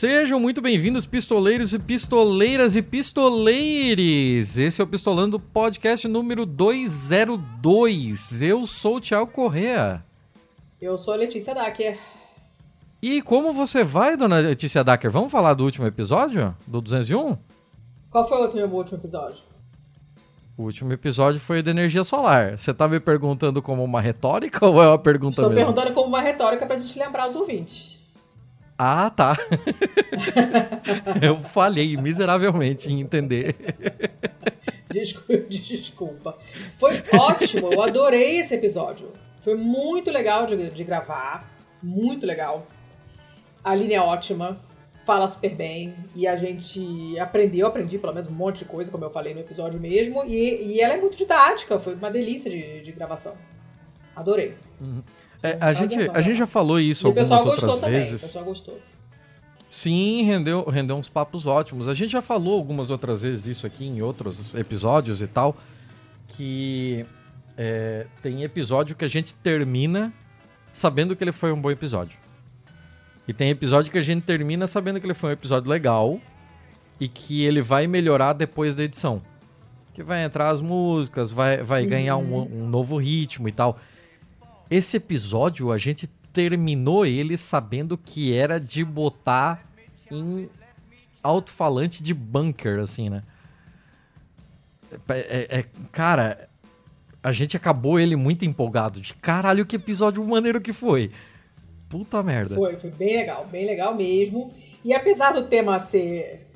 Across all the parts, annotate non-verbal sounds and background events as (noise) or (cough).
Sejam muito bem-vindos, pistoleiros e pistoleiras e pistoleires! Esse é o Pistolando Podcast número 202. Eu sou o Thiago Correa. Eu sou a Letícia Dacker. E como você vai, dona Letícia Dacker? Vamos falar do último episódio? Do 201? Qual foi o último, episódio? O último episódio foi da energia solar. Você tá me perguntando como uma retórica (laughs) ou é uma pergunta Estou mesmo? perguntando como uma retórica pra gente lembrar os ouvintes. Ah, tá. (laughs) Eu falhei miseravelmente em entender. Desculpa, desculpa. Foi ótimo, eu adorei esse episódio. Foi muito legal de, de gravar, muito legal. A Aline é ótima, fala super bem e a gente aprendeu, aprendi pelo menos um monte de coisa, como eu falei no episódio mesmo. E, e ela é muito didática, foi uma delícia de, de gravação. Adorei. É, a, gente, a gente já falou isso E o pessoal algumas gostou outras também, o vezes. pessoal gostou. Sim, rendeu, rendeu uns papos ótimos. A gente já falou algumas outras vezes isso aqui em outros episódios e tal. Que é, tem episódio que a gente termina sabendo que ele foi um bom episódio. E tem episódio que a gente termina sabendo que ele foi um episódio legal e que ele vai melhorar depois da edição. Que vai entrar as músicas, vai, vai ganhar um, um novo ritmo e tal. Esse episódio a gente terminou ele sabendo que era de botar em alto-falante de bunker, assim, né? É, é- é- cara, a gente acabou ele muito empolgado. De caralho, que episódio maneiro que foi. Puta merda. Foi, foi bem legal, bem legal mesmo. E apesar do tema ser.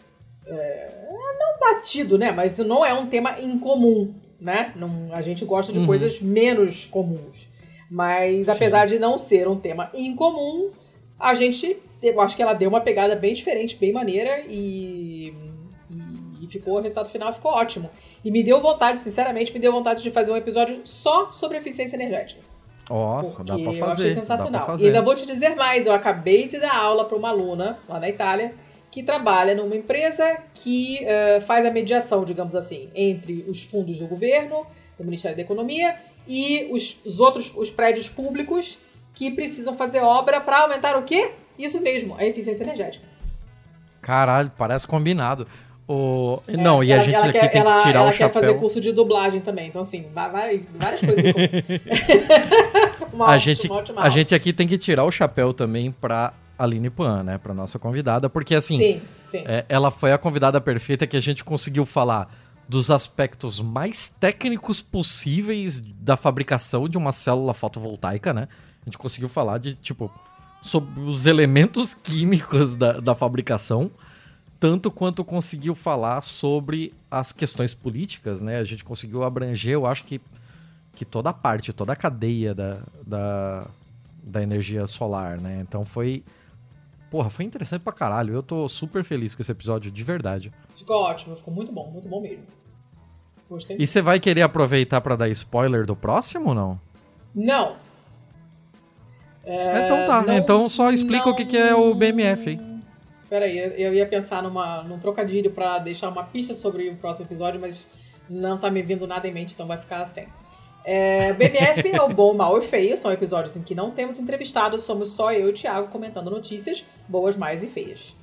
é, não batido, né? Mas não é um tema incomum, né? Não, a gente gosta de Uhum. coisas menos comuns. Mas Sim. apesar de não ser um tema incomum, a gente. Eu acho que ela deu uma pegada bem diferente, bem maneira e. e ficou, o resultado final ficou ótimo. E me deu vontade, sinceramente, me deu vontade de fazer um episódio só sobre eficiência energética. Ó, Porque dá pra eu achei fazer. Sensacional. E fazer. ainda vou te dizer mais, eu acabei de dar aula para uma aluna lá na Itália que trabalha numa empresa que eh, faz a mediação, digamos assim, entre os fundos do governo, do Ministério da Economia e os, os outros os prédios públicos que precisam fazer obra para aumentar o quê? Isso mesmo, a eficiência energética. Caralho, parece combinado. O... Não, e a É, Ela- gente ela aqui quer, tem ela, que tirar ela o quer chapéu. fazer curso de dublagem também, então assim, vai- várias coisas. (laughs) Uma a ótima- gente, uma ótima a gente aqui tem que tirar o chapéu também pra Aline Pan, né? Pra nossa convidada, porque assim, Sim, sim. é, ela foi a convidada perfeita que a gente conseguiu falar dos aspectos mais técnicos possíveis da fabricação de uma célula fotovoltaica, né? A gente conseguiu falar de, tipo, sobre os elementos (laughs) químicos da, da fabricação, tanto quanto conseguiu falar sobre as questões políticas, né? A gente conseguiu abranger, eu acho que, que toda a parte, toda a cadeia da, da, da energia solar, né? Então foi. Porra, foi interessante pra caralho. Eu tô super feliz com esse episódio, de verdade. Ficou ótimo, ficou muito bom, muito bom mesmo. Gostei. E você vai querer aproveitar pra dar spoiler do próximo ou não? Não. então tá, não- então só explica o que, que é o BMF aí. Peraí, eu- ia pensar numa, num trocadilho pra deixar uma pista sobre o próximo episódio, mas não tá me vindo nada em mente, então vai ficar assim. É, BMF é o Bom, Mal e Feio, são episódios em que não temos entrevistados, somos só eu e o Thiago comentando notícias, boas, mais e feias.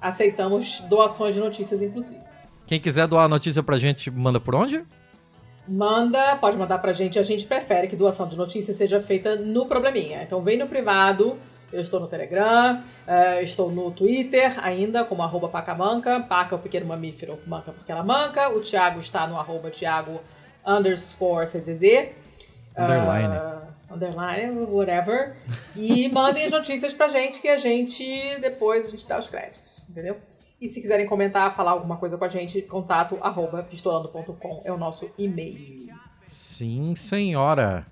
Aceitamos doações de notícias, inclusive. Quem quiser doar a notícia pra gente, manda por onde? Manda, pode mandar pra gente. A gente prefere que doação de notícias seja feita no Probleminha. Então vem no privado. Eu estou no Telegram, eh, estou no Twitter ainda, como arroba pacamanca. Paca é o pequeno mamífero, manca porque ela manca. O Thiago está no arroba Thiago underscore CZZ. Underline. Ah, underline, whatever. E (laughs) mandem as notícias pra gente que a gente, depois, a gente dá os créditos, entendeu? E se quiserem comentar, falar alguma coisa com a gente, contato arroba pistolando.com é o nosso e-mail. Sim, senhora.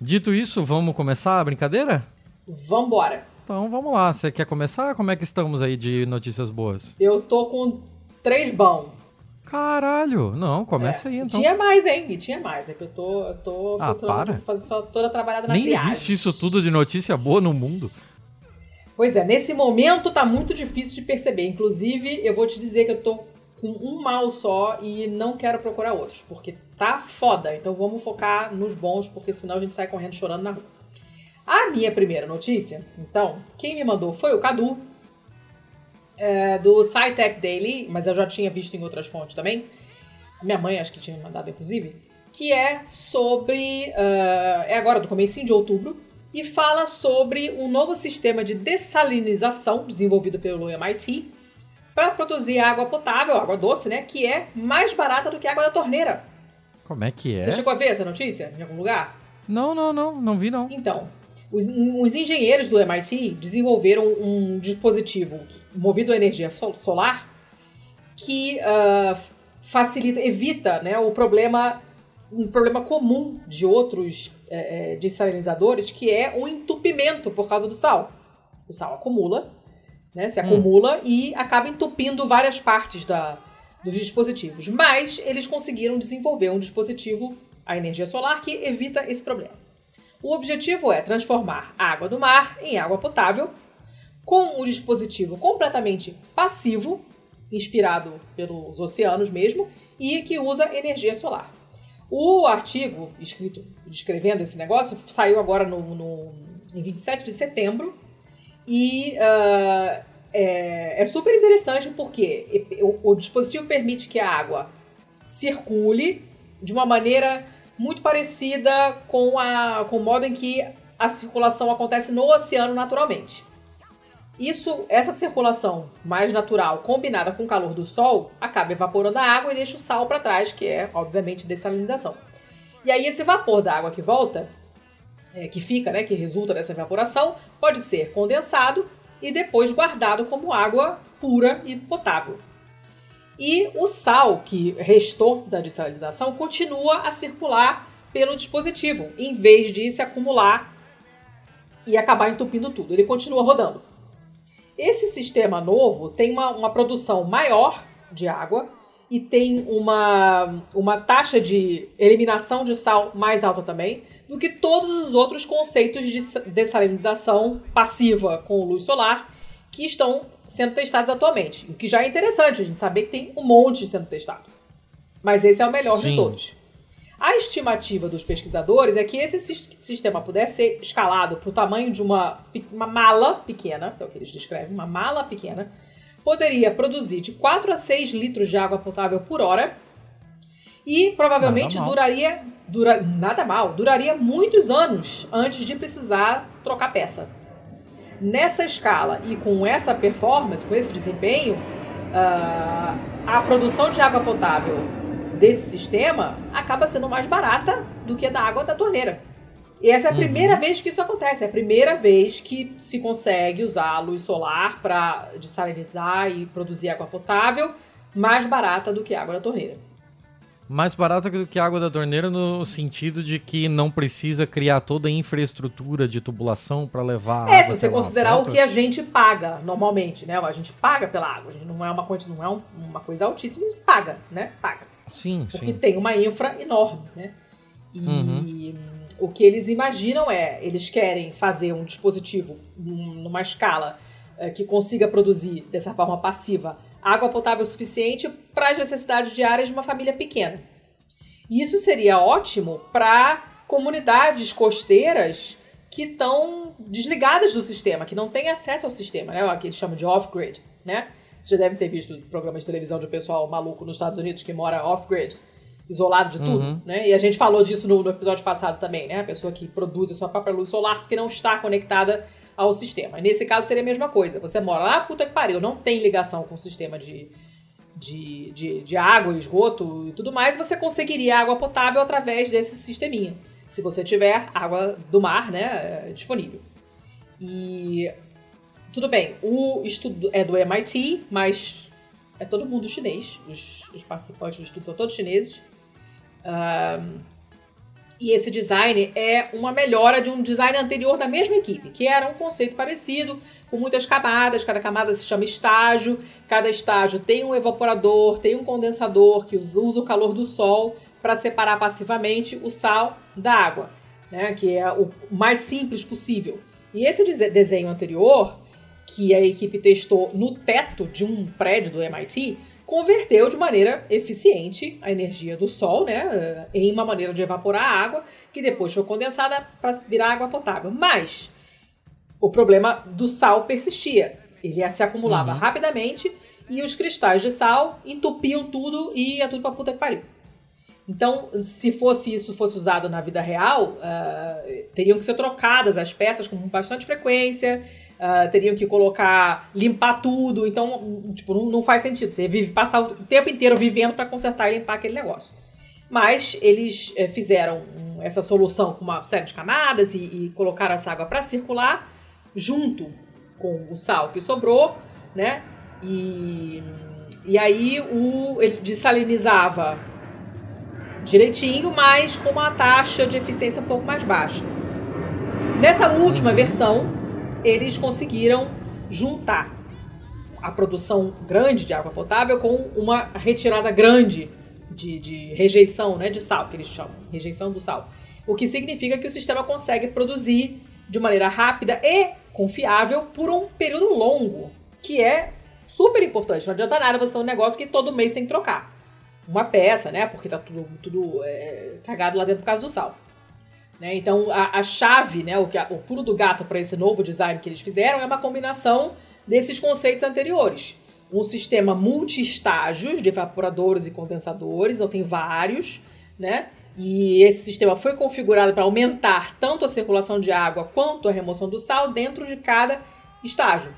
Dito isso, vamos começar a brincadeira? Vambora! Então vamos lá. Você quer começar? Como é que estamos aí de notícias boas? Eu tô com três bom. Caralho! Não, começa É, aí então. Tinha mais, hein? E tinha mais. É que eu tô. Eu tô Ah, tô- para. tô fazendo só toda trabalhada na Nem triagem. existe isso tudo de notícia boa no mundo. Pois é, nesse momento tá muito difícil de perceber. Inclusive, eu vou te dizer que eu tô com um mal só e não quero procurar outros, porque tá foda. Então vamos focar nos bons, porque senão a gente sai correndo chorando na rua. A minha primeira notícia, então, quem me mandou foi o Cadu. É, do SciTech Daily, mas eu já tinha visto em outras fontes também. Minha mãe acho que tinha mandado, inclusive. Que é sobre. Uh, é agora do começo de outubro. E fala sobre um novo sistema de dessalinização desenvolvido pelo MIT para produzir água potável, água doce, né? Que é mais barata do que a água da torneira. Como é que é? Você chegou a ver essa notícia em algum lugar? Não, não, não, não vi não. Então, os, os engenheiros do MIT desenvolveram um dispositivo movido a energia solar que uh, facilita, evita né, o problema, um problema comum de outros é, é, desalinizadores, que é o entupimento por causa do sal. O sal acumula, né, se acumula hum. e acaba entupindo várias partes da, dos dispositivos. Mas eles conseguiram desenvolver um dispositivo, a energia solar, que evita esse problema. O objetivo é transformar a água do mar em água potável com o dispositivo completamente passivo, inspirado pelos oceanos mesmo, e que usa energia solar. O artigo escrito descrevendo esse negócio saiu agora no, no em 27 de setembro e uh, é, é, super interessante porque o, o dispositivo permite que a água circule de uma maneira muito parecida com, a, com o modo em que a circulação acontece no oceano naturalmente. Isso, essa circulação mais natural, combinada com o calor do sol, acaba evaporando a água e deixa o sal para trás, que é, obviamente, dessalinização. E aí esse vapor da água que volta, é, que fica, né, que resulta dessa evaporação, pode ser condensado e depois guardado como água pura e potável. E o sal que restou da dessalinização continua a circular pelo dispositivo, em vez de se acumular e acabar entupindo tudo. Ele continua rodando. Esse sistema novo tem uma, uma produção maior de água e tem uma, uma taxa de eliminação de sal mais alta também do que todos os outros conceitos de dessalinização passiva com luz solar que estão sendo testados atualmente. O que já é interessante a gente saber que tem um monte sendo testado. Mas esse é o melhor Sim. de todos. A estimativa dos pesquisadores é que esse sistema pudesse ser escalado para o tamanho de uma, uma mala pequena, é o que eles descrevem, uma mala pequena, poderia produzir de 4 a 6 litros de água potável por hora e provavelmente nada duraria dura, nada mal, duraria muitos anos antes de precisar trocar peça. Nessa escala e com essa performance, com esse desempenho, uh, a produção de água potável desse sistema acaba sendo mais barata do que a da água da torneira. E essa é a uhum. primeira vez que isso acontece, é a primeira vez que se consegue usar a luz solar para desalinizar e produzir água potável mais barata do que a água da torneira. Mais barata do que a água da torneira no sentido de que não precisa criar toda a infraestrutura de tubulação para levar É, se você considerar o que a gente paga normalmente, né? A gente paga pela água, não é uma coisa, não é uma coisa altíssima, a gente paga, né? Paga-se. Sim, Porque sim. tem uma infra enorme, né? E uhum. o que eles imaginam é, eles querem fazer um dispositivo numa escala é, que consiga produzir dessa forma passiva água potável suficiente para as necessidades diárias de uma família pequena. Isso seria ótimo para comunidades costeiras que estão desligadas do sistema, que não têm acesso ao sistema, né? O que eles chamam de off-grid, né? Vocês já devem ter visto programas de televisão de pessoal maluco nos Estados Unidos que mora off-grid, isolado de tudo, uhum. né? E a gente falou disso no, no, episódio passado também, né? A pessoa que produz a sua própria luz solar porque não está conectada ao sistema. Nesse caso seria a mesma coisa. Você mora lá, puta que pariu, não tem ligação com o sistema de, de, de, de água, esgoto e tudo mais, você conseguiria água potável através desse sisteminha. Se você tiver água do mar, né, disponível. E tudo bem, o estudo é do MIT, mas é todo mundo chinês. Os, os participantes do estudo são todos chineses. Um, e esse design é uma melhora de um design anterior da mesma equipe, que era um conceito parecido, com muitas camadas, cada camada se chama estágio, cada estágio tem um evaporador, tem um condensador que usa o calor do sol para separar passivamente o sal da água, né, que é o mais simples possível. E esse desenho anterior, que a equipe testou no teto de um prédio do MIT, converteu de maneira eficiente a energia do sol, né, em uma maneira de evaporar a água, que depois foi condensada para virar água potável. Mas o problema do sal persistia. Ele se acumulava uhum. rapidamente e os cristais de sal entupiam tudo e ia tudo pra puta que pariu. Então, se fosse isso fosse usado na vida real, uh, teriam que ser trocadas as peças com bastante frequência, uh, teriam que colocar, limpar tudo. Então, tipo, não, não faz sentido. Você vive, passar o tempo inteiro vivendo para consertar e limpar aquele negócio. Mas eles é, fizeram essa solução com uma série de camadas e, e colocaram essa água para circular junto com o sal que sobrou, né? E, e aí o, ele desalinizava direitinho, mas com uma taxa de eficiência um pouco mais baixa. Nessa última uhum. versão, eles conseguiram juntar a produção grande de água potável com uma retirada grande de, de rejeição né, de sal, que eles chamam, rejeição do sal. O que significa que o sistema consegue produzir de maneira rápida e confiável por um período longo, que é super importante. Não adianta nada você ter um negócio que todo mês tem que trocar uma peça, né? Porque tá tudo, tudo é, cagado lá dentro por causa do sal. Né? Então a, a, chave, né, o, que o pulo do gato para esse novo design que eles fizeram é uma combinação desses conceitos anteriores. Um sistema multi-estágios de evaporadores e condensadores, então tem vários, né? E esse sistema foi configurado para aumentar tanto a circulação de água quanto a remoção do sal dentro de cada estágio.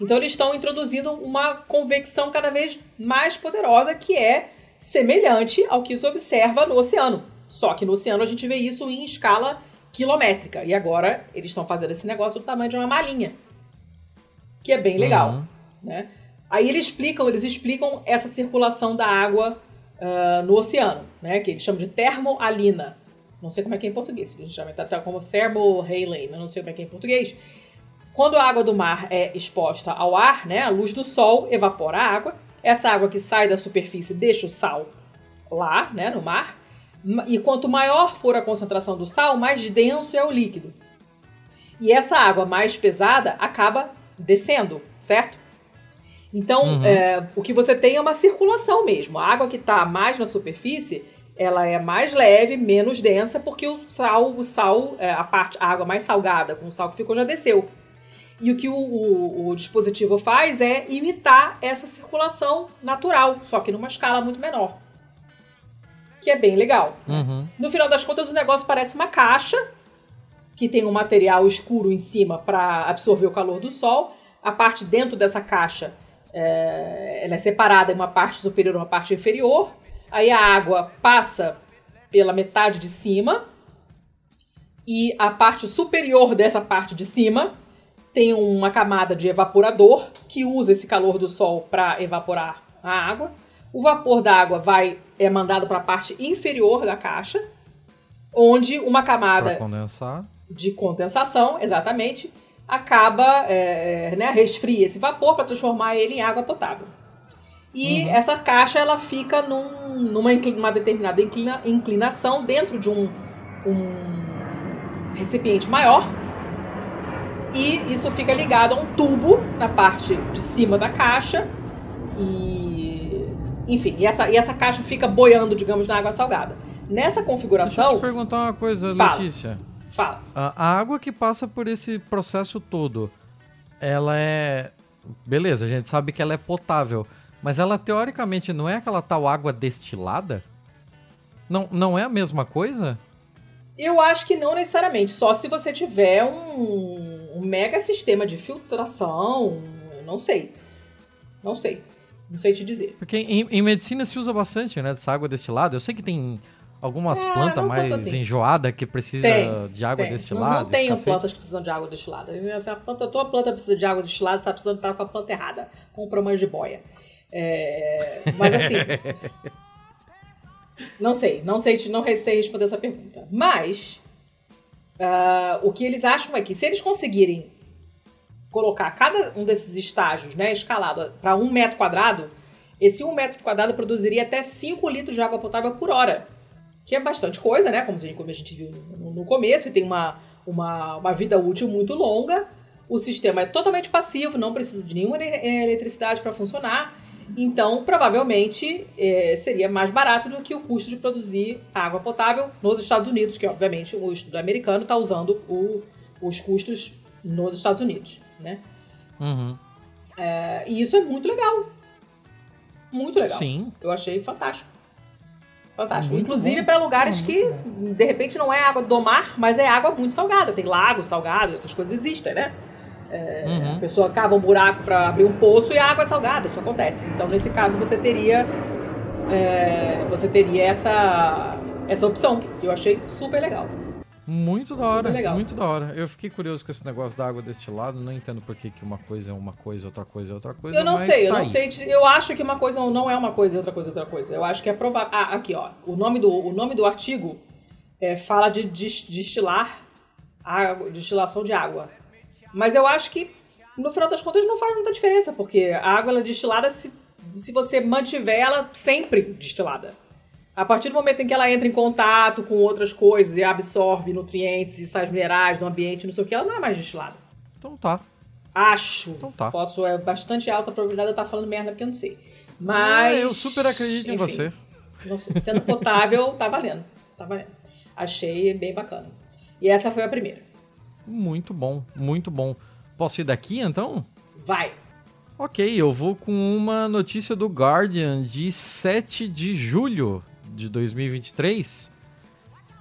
Então eles estão introduzindo uma convecção cada vez mais poderosa que é semelhante ao que se observa no oceano. Só que no oceano a gente vê isso em escala quilométrica. E agora eles estão fazendo esse negócio do tamanho de uma malinha. Que é bem legal. Uhum. Né? Aí eles explicam, eles explicam essa circulação da água uh, no oceano, né? Que eles chamam de termoalina. Não sei como é que é em português. A gente chama tá, tá como thermohaline, não sei como é que é em português. Quando a água do mar é exposta ao ar, né, a luz do sol evapora a água essa água que sai da superfície deixa o sal lá, né, no mar. E quanto maior for a concentração do sal, mais denso é o líquido. E essa água mais pesada acaba descendo, certo? Então, uhum. é, o que você tem é uma circulação mesmo. A água que está mais na superfície, ela é mais leve, menos densa, porque o sal, o sal, é, a parte, a água mais salgada com o sal que ficou já desceu. E o que o, o, o, dispositivo faz é imitar essa circulação natural, só que numa escala muito menor. Que é bem legal. Uhum. No final das contas, o negócio parece uma caixa que tem um material escuro em cima para absorver o calor do sol. A parte dentro dessa caixa é, ela é separada em uma parte superior e uma parte inferior. Aí a água passa pela metade de cima e a parte superior dessa parte de cima tem uma camada de evaporador que usa esse calor do sol para evaporar a água. O vapor da água vai é mandado para a parte inferior da caixa, onde uma camada condensar. de condensação, exatamente, acaba é, é né, resfria esse vapor para transformar ele em água potável. E uhum. essa caixa ela fica num, numa uma determinada inclina, inclinação dentro de um, um recipiente maior e isso fica ligado a um tubo na parte de cima da caixa e enfim, e essa, e essa caixa fica boiando, digamos, na água salgada. Nessa configuração. Deixa eu te perguntar uma coisa, fala, Letícia. Fala. A, a água que passa por esse processo todo, ela é. Beleza, a gente sabe que ela é potável. Mas ela teoricamente não é aquela tal água destilada? Não, não é a mesma coisa? Eu acho que não necessariamente. Só se você tiver um, um mega sistema de filtração. Não sei. Não sei. Não sei te dizer. Porque em, em medicina se usa bastante, né? Dessa água destilada. Eu sei que tem algumas é, plantas mais assim. enjoadas que precisam de água tem. destilada. Não, não tenho plantas que precisam de água destilada. Se a planta, tua planta precisa de água destilada, você tá precisando estar com a planta errada. Compra uma de boia. É, mas assim. (laughs) Não sei, não sei, não sei responder essa pergunta. Mas uh, o que eles acham é que se eles conseguirem colocar cada um desses estágios, né, escalado para um metro quadrado, esse um metro quadrado produziria até 5 litros de água potável por hora. Que é bastante coisa, né? Como a gente, como a gente viu no, começo, e tem uma, uma, uma vida útil muito longa. O sistema é totalmente passivo, não precisa de nenhuma eletricidade para funcionar. Então, provavelmente, é, seria mais barato do que o custo de produzir água potável nos Estados Unidos, que, obviamente, o estudo americano está usando o, os custos nos Estados Unidos, né? Uhum. É, e isso é muito legal. Muito legal. Sim. Eu achei fantástico. Fantástico. Muito Inclusive bom. para lugares que, de repente, não é água do mar, mas é água muito salgada. Tem lagos salgados, essas coisas existem, né? É, Uhum. A pessoa cava um buraco para abrir um poço e a água é salgada, isso acontece. Então, nesse caso, você teria é, você teria essa, essa opção. Eu achei super legal. Muito da Super hora, legal. muito da hora. Eu fiquei curioso com esse negócio da água destilada, não entendo por que, que uma coisa é uma coisa, outra coisa é outra coisa. Eu não sei, eu tá não aí. sei. de- Eu acho que uma coisa não é uma coisa outra coisa é outra coisa. Eu acho que é provável. Ah, aqui, ó. O nome do, o nome do artigo é, fala de destilar água, destilação de água. Mas eu acho que, no final das contas, não faz muita diferença, porque a água é destilada se, se você mantiver ela sempre destilada. A partir do momento em que ela entra em contato com outras coisas e absorve nutrientes e sais minerais do ambiente, não sei o que, ela não é mais destilada. Então tá. Acho. Então tá. Posso, é bastante alta a probabilidade de eu estar falando merda porque eu não sei. Mas. Ah, eu super acredito em enfim, você. não sei, Sendo potável, tá valendo. Tá valendo. Achei bem bacana. E essa foi a primeira. Muito bom, muito bom. Posso ir daqui então? Vai. Ok, eu vou com uma notícia do Guardian de 7 de julho de 2023.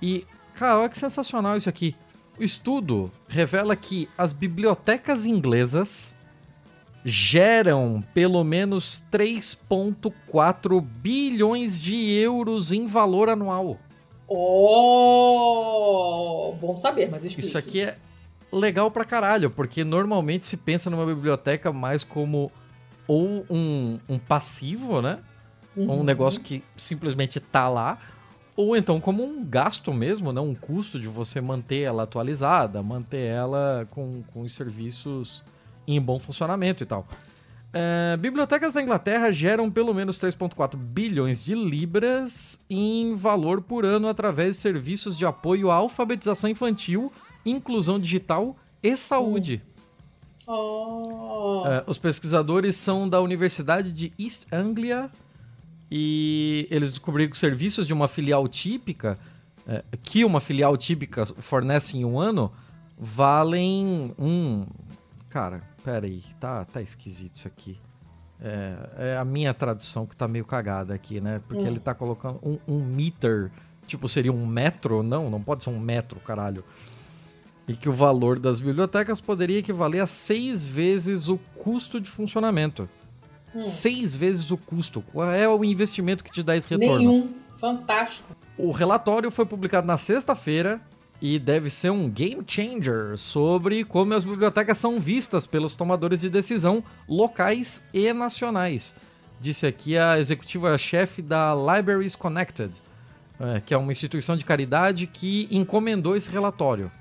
E, cara, olha que sensacional isso aqui. O estudo revela que as bibliotecas inglesas geram pelo menos 3,4 bilhões de euros em valor anual. Oh! Bom saber, mas explique. Isso aqui é legal pra caralho, porque normalmente se pensa numa biblioteca mais como ou um, um passivo, né? Ou um Uhum. negócio que simplesmente tá lá, ou então como um gasto mesmo, né? Um custo de você manter ela atualizada, manter ela com, com os serviços em bom funcionamento e tal. É, bibliotecas da Inglaterra geram pelo menos 3,4 bilhões de libras em valor por ano através de serviços de apoio à alfabetização infantil, inclusão digital e saúde. Oh. É, os pesquisadores são da Universidade de East Anglia e eles descobriram que os serviços de uma filial típica, é, que uma filial típica fornece em um ano, valem um. Cara, pera aí, tá, tá esquisito isso aqui. É, é a minha tradução que tá meio cagada aqui, né? Porque Hum. ele tá colocando um, um meter, tipo, seria um metro? Não, não pode ser um metro, caralho e que o valor das bibliotecas poderia equivaler a seis vezes o custo de funcionamento. Hum. Seis vezes o custo. Qual é o investimento que te dá esse retorno? Nenhum. Fantástico. O relatório foi publicado na sexta-feira e deve ser um game changer sobre como as bibliotecas são vistas pelos tomadores de decisão locais e nacionais. Disse aqui a executiva-chefe da Libraries Connected, eh, que é uma instituição de caridade que encomendou esse relatório.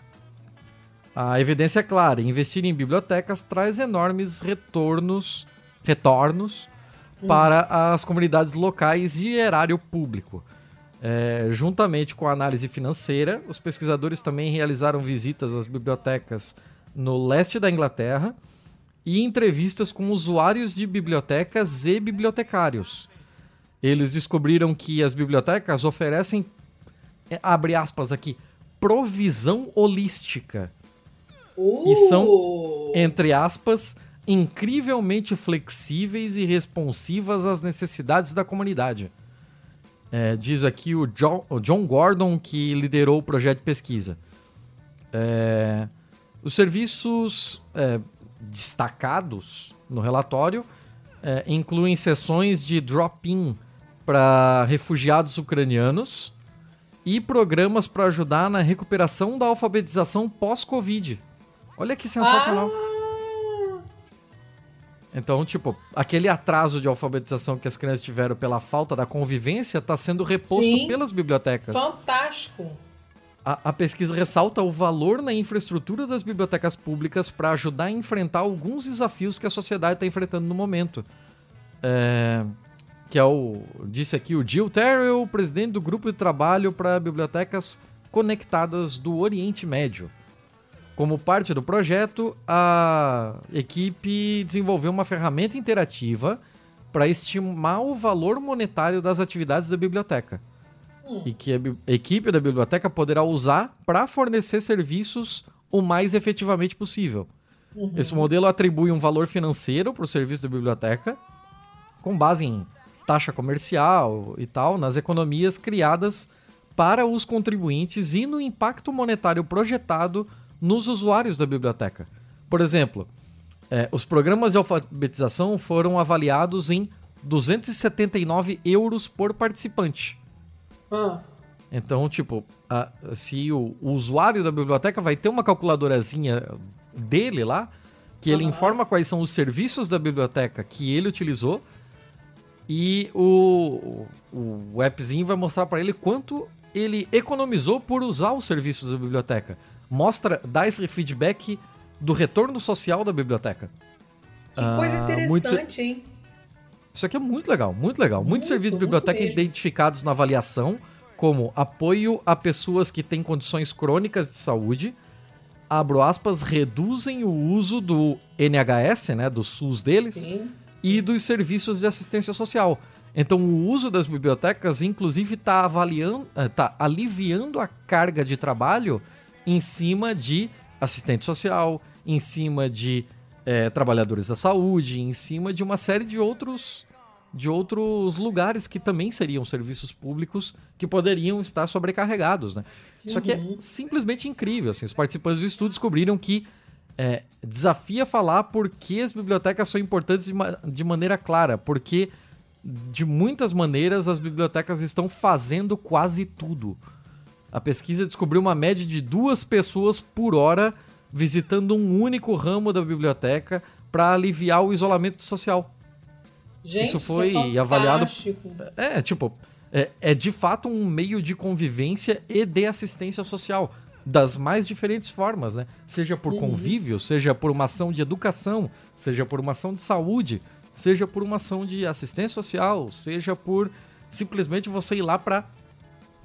A evidência é clara: investir em bibliotecas traz enormes retornos, retornos para as comunidades locais e erário público. É, juntamente com a análise financeira, os pesquisadores também realizaram visitas às bibliotecas no leste da Inglaterra e entrevistas com usuários de bibliotecas e bibliotecários. Eles descobriram que as bibliotecas oferecem, é, abre aspas aqui, provisão holística Uh. E são- entre aspas, incrivelmente flexíveis e responsivas às necessidades da comunidade. É, diz aqui o John, o John Gordon, que liderou o projeto de pesquisa. É, os serviços é, destacados no relatório é, incluem sessões de drop-in para refugiados ucranianos e programas para ajudar na recuperação da alfabetização pós-Covid. Olha que sensacional. Ah, Então, tipo, aquele atraso de alfabetização que as crianças tiveram pela falta da convivência está sendo reposto Sim. pelas bibliotecas. fantástico. A, a pesquisa ressalta o valor na infraestrutura das bibliotecas públicas para ajudar a enfrentar alguns desafios que a sociedade está enfrentando no momento. É, que é o. Disse aqui o Jill Terrell, presidente do grupo de trabalho para bibliotecas conectadas do Oriente Médio. Como parte do projeto, a equipe desenvolveu uma ferramenta interativa para estimar o valor monetário das atividades da biblioteca e que a equipe da biblioteca poderá usar para fornecer serviços o mais efetivamente possível. Uhum. Esse modelo atribui um valor financeiro para o serviço da biblioteca, com base em taxa comercial e tal, nas economias criadas para os contribuintes e no impacto monetário projetado nos usuários da biblioteca. Por exemplo, é, os programas de alfabetização foram avaliados em 279 euros por participante. Ah. Então, tipo, a, se o, o, usuário da biblioteca vai ter uma calculadorazinha dele lá, que ele informa quais são os serviços da biblioteca que ele utilizou, e o, o, o appzinho vai mostrar para ele quanto ele economizou por usar os serviços da biblioteca. Mostra, dá esse feedback do retorno social da biblioteca. Que coisa ah, interessante, muito... hein? Isso aqui é muito legal, muito legal. Muitos muito, serviços de biblioteca identificados na avaliação como apoio a pessoas que têm condições crônicas de saúde, abro aspas, reduzem o uso do NHS, né, do SUS deles, sim, sim. e dos serviços de assistência social. Então, o uso das bibliotecas, inclusive, está avaliando, está eh, aliviando a carga de trabalho em cima de assistente social, em cima de é, trabalhadores da saúde, em cima de uma série de outros de outros lugares que também seriam serviços públicos que poderiam estar sobrecarregados, né? Uhum. Isso aqui é simplesmente incrível. Assim, os participantes do estudo descobriram que é, desafia falar por que as bibliotecas são importantes de, ma de maneira clara, porque de muitas maneiras as bibliotecas estão fazendo quase tudo. A pesquisa descobriu uma média de duas pessoas por hora visitando um único ramo da biblioteca para aliviar o isolamento social. Gente, isso foi isso é avaliado. É, tipo, é, é de fato um meio de convivência e de assistência social das mais diferentes formas, né? Seja por uhum. convívio, seja por uma ação de educação, seja por uma ação de saúde, seja por uma ação de assistência social, seja por simplesmente você ir lá para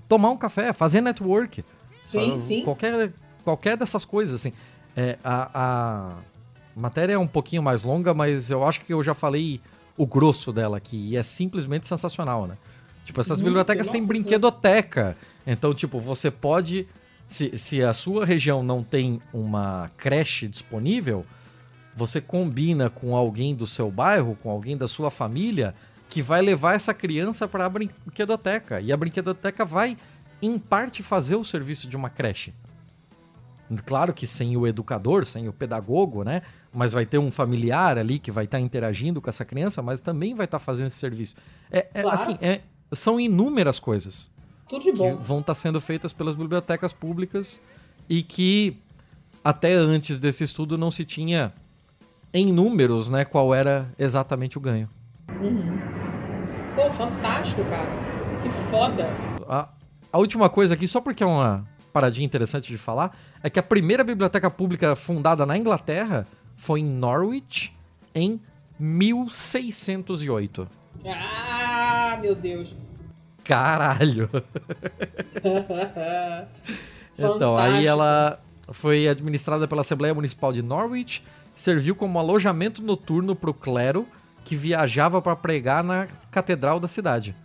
tomar um café, fazer network. Sim, sim. Qualquer, qualquer dessas coisas, assim. É, a, a matéria é um pouquinho mais longa, mas eu acho que eu já falei o grosso dela aqui. E é simplesmente sensacional, né? Tipo, essas bibliotecas têm brinquedoteca. Então, tipo, você pode. Se, se a sua região não tem uma creche disponível, você combina com alguém do seu bairro, com alguém da sua família, que vai levar essa criança para a brinquedoteca. E a brinquedoteca vai, em parte, fazer o serviço de uma creche. Claro que sem o educador, sem o pedagogo, né? Mas vai ter um familiar ali que vai estar tá interagindo com essa criança, mas também vai estar tá fazendo esse serviço. É, é claro. assim, é, são inúmeras coisas que vão estar tá sendo feitas pelas bibliotecas públicas e que até antes desse estudo não se tinha em números, né, qual era exatamente o ganho. Uhum. Pô, fantástico, cara. Que foda. A, a última coisa aqui, só porque é uma paradinha interessante de falar, é que a primeira biblioteca pública fundada na Inglaterra foi em Norwich em 1608. Ah, meu Deus. Caralho. (laughs) então, aí ela foi administrada pela Assembleia Municipal de Norwich, serviu como alojamento noturno para o clero que viajava para pregar na catedral da cidade.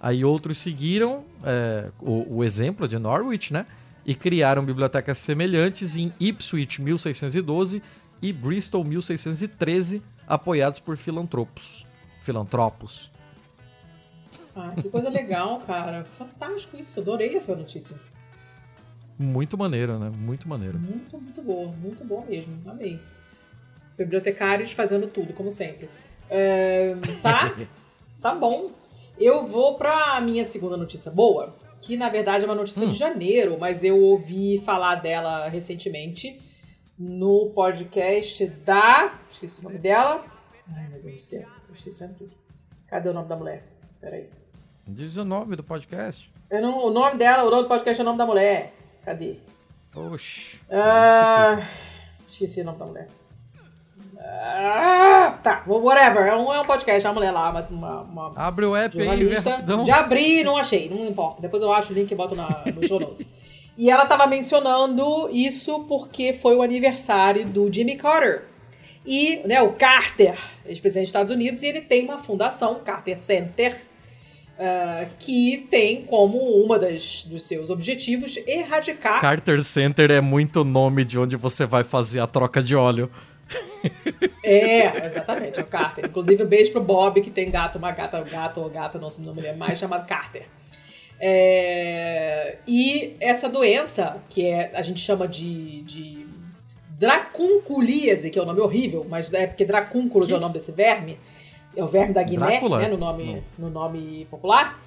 Aí outros seguiram é, o, o exemplo de Norwich, né? e criaram bibliotecas semelhantes em Ipswich 1612 e Bristol 1613, apoiados por filantropos. Filantropos. Ah, que coisa legal, cara. Fantástico isso. Adorei essa notícia. Muito maneiro, né? Muito maneiro. Muito, muito boa. Muito boa mesmo. Amei. Bibliotecários fazendo tudo, como sempre. É, tá? (laughs) tá bom. Eu vou pra minha segunda notícia boa que na verdade é uma notícia hum. de janeiro, mas eu ouvi falar dela recentemente no podcast da. Esqueci o nome dela. Ai, meu Deus do céu, tô esquecendo tudo. Cadê o nome da mulher? Peraí. Diz o nome do podcast. Eu não, o nome dela, o nome do podcast é o nome da mulher. Cadê? Oxi. Ah, esqueci o nome da mulher. Ah, tá, whatever. É um, é um podcast, é uma mulher lá, mas uma. uma Abre o app aí, vê Já abri, não achei, não importa. Depois eu acho o link e boto na, no show notes. (laughs) e ela tava mencionando isso porque foi o aniversário do Jimmy Carter. E, né, o Carter, ex-presidente dos Estados Unidos, e ele tem uma fundação, Carter Center, uh, que tem como uma das, dos seus objetivos erradicar. Carter Center é muito nome de onde você vai fazer a troca de óleo. É, exatamente, é o Carter. Inclusive, um beijo pro Bob, que tem gato, uma gata, um gato ou gata, não, não me lembro mais, chamado Carter. É, e essa doença, que é, a gente chama de, de dracunculíase, que é o um nome horrível, mas é porque dracúnculos é o nome desse verme, é o verme da Guiné, né, no, nome, no nome popular.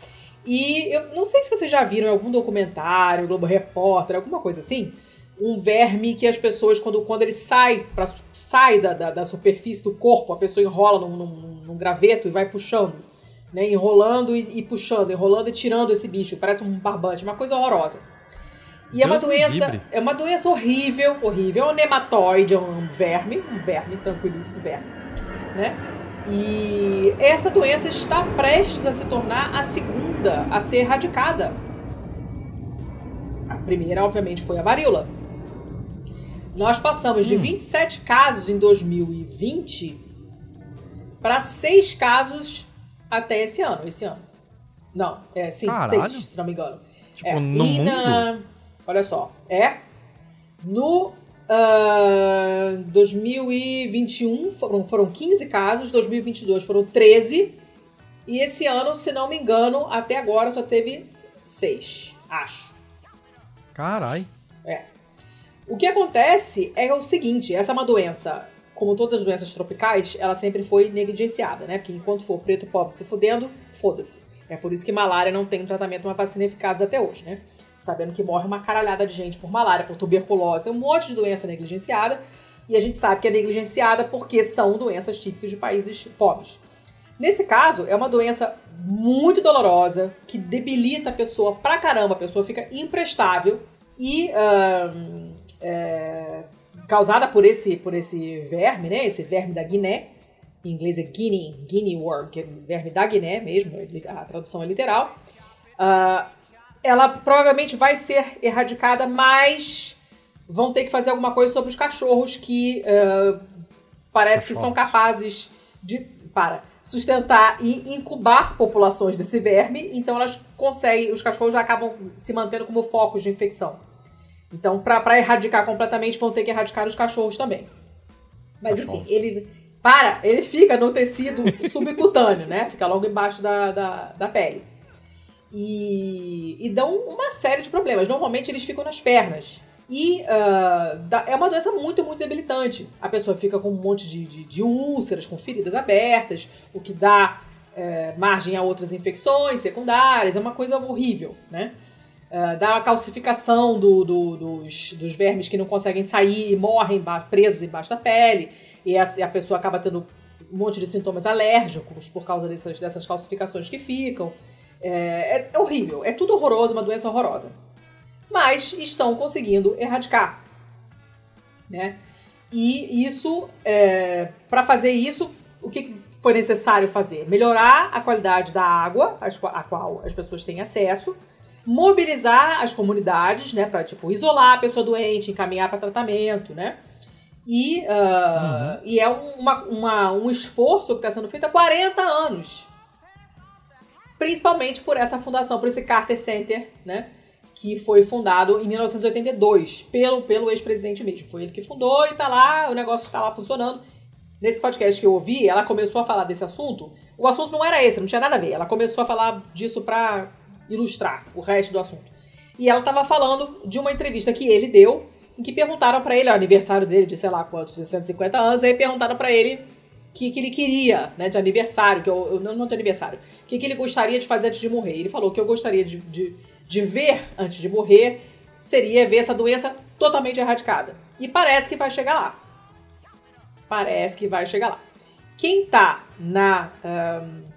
E eu não sei se vocês já viram em algum documentário, Globo Repórter, alguma coisa assim, um verme que as pessoas, quando, quando ele sai, pra, sai da, da, da superfície do corpo, a pessoa enrola num, num, num graveto e vai puxando. Né, enrolando e, e, puxando, enrolando e tirando esse bicho. Parece um barbante, uma coisa horrorosa. E Deus é uma doença, é uma doença horrível, horrível. É um nematóide, é um verme, um verme, tranquilíssimo verme, né? E essa doença está prestes a se tornar a segunda a ser erradicada. A primeira, obviamente, foi a varíola. Nós passamos de 27 hum. casos em 2020 para 6 casos até esse ano. Esse ano. Não, é sim, 6, se não me engano. Tipo, é, no mundo? Na, olha só, é no uh, 2021 foram, foram 15 casos, 2022 foram 13 e esse ano, se não me engano, até agora só teve 6, acho. Carai. É. O que acontece é o seguinte: essa é uma doença, como todas as doenças tropicais, ela sempre foi negligenciada, né? Porque enquanto for preto pobre se fudendo, foda-se. É por isso que malária não tem um tratamento, uma vacina eficaz até hoje, né? Sabendo que morre uma caralhada de gente por malária, por tuberculose, um monte de doença negligenciada. E a gente sabe que é negligenciada porque são doenças típicas de países pobres. Nesse caso, é uma doença muito dolorosa, que debilita a pessoa pra caramba, a pessoa fica imprestável e. Uh, é, causada por esse, por esse verme, né? Esse verme da Guiné. Em inglês é Guinea, Guinea worm, que é verme da Guiné mesmo, a tradução é literal. Uh, ela provavelmente vai ser erradicada, mas vão ter que fazer alguma coisa sobre os cachorros que uh, parece cachorros. que são capazes de para sustentar e incubar populações desse verme, então elas conseguem, os cachorros já acabam se mantendo como focos de infecção. Então, para erradicar completamente, vão ter que erradicar os cachorros também. Mas enfim, ele para, ele fica no tecido (laughs) subcutâneo, né? Fica logo embaixo da, da, da pele. E, e, dão uma série de problemas. Normalmente eles ficam nas pernas. E uh, dá, é uma doença muito, muito debilitante. A pessoa fica com um monte de, de, de úlceras, com feridas abertas, o que dá é, margem a outras infecções secundárias. É uma coisa horrível, né? Uh, dá uma calcificação do, do, dos, dos vermes que não conseguem sair e morrem presos embaixo da pele. E a, a, pessoa acaba tendo um monte de sintomas alérgicos por causa dessas, dessas calcificações que ficam. É, é, é horrível, é tudo horroroso, uma doença horrorosa. Mas estão conseguindo erradicar. Né? E isso, é, para fazer isso, o que foi necessário fazer? Melhorar a qualidade da água a qual as pessoas têm acesso mobilizar as comunidades, né, para tipo isolar a pessoa doente, encaminhar para tratamento, né? E, uh, uhum. e é uma, uma, um esforço que está sendo feito há 40 anos. Principalmente por essa fundação, por esse Carter Center, né? Que foi fundado em 1982 pelo, pelo ex-presidente mesmo. Foi ele que fundou e tá lá, o negócio está lá funcionando. Nesse podcast que eu ouvi, ela começou a falar desse assunto. O assunto não era esse, não tinha nada a ver. Ela começou a falar disso para ilustrar o resto do assunto. E ela estava falando de uma entrevista que ele deu, em que perguntaram para ele, o aniversário dele de sei lá quantos, 150 anos, aí perguntaram para ele o que, que ele queria, né, de aniversário, que eu, eu não, não tenho aniversário, o que, que ele gostaria de fazer antes de morrer. Ele falou que eu gostaria de, de, de ver antes de morrer seria ver essa doença totalmente erradicada. E parece que vai chegar lá. Parece que vai chegar lá. Quem tá na. Um,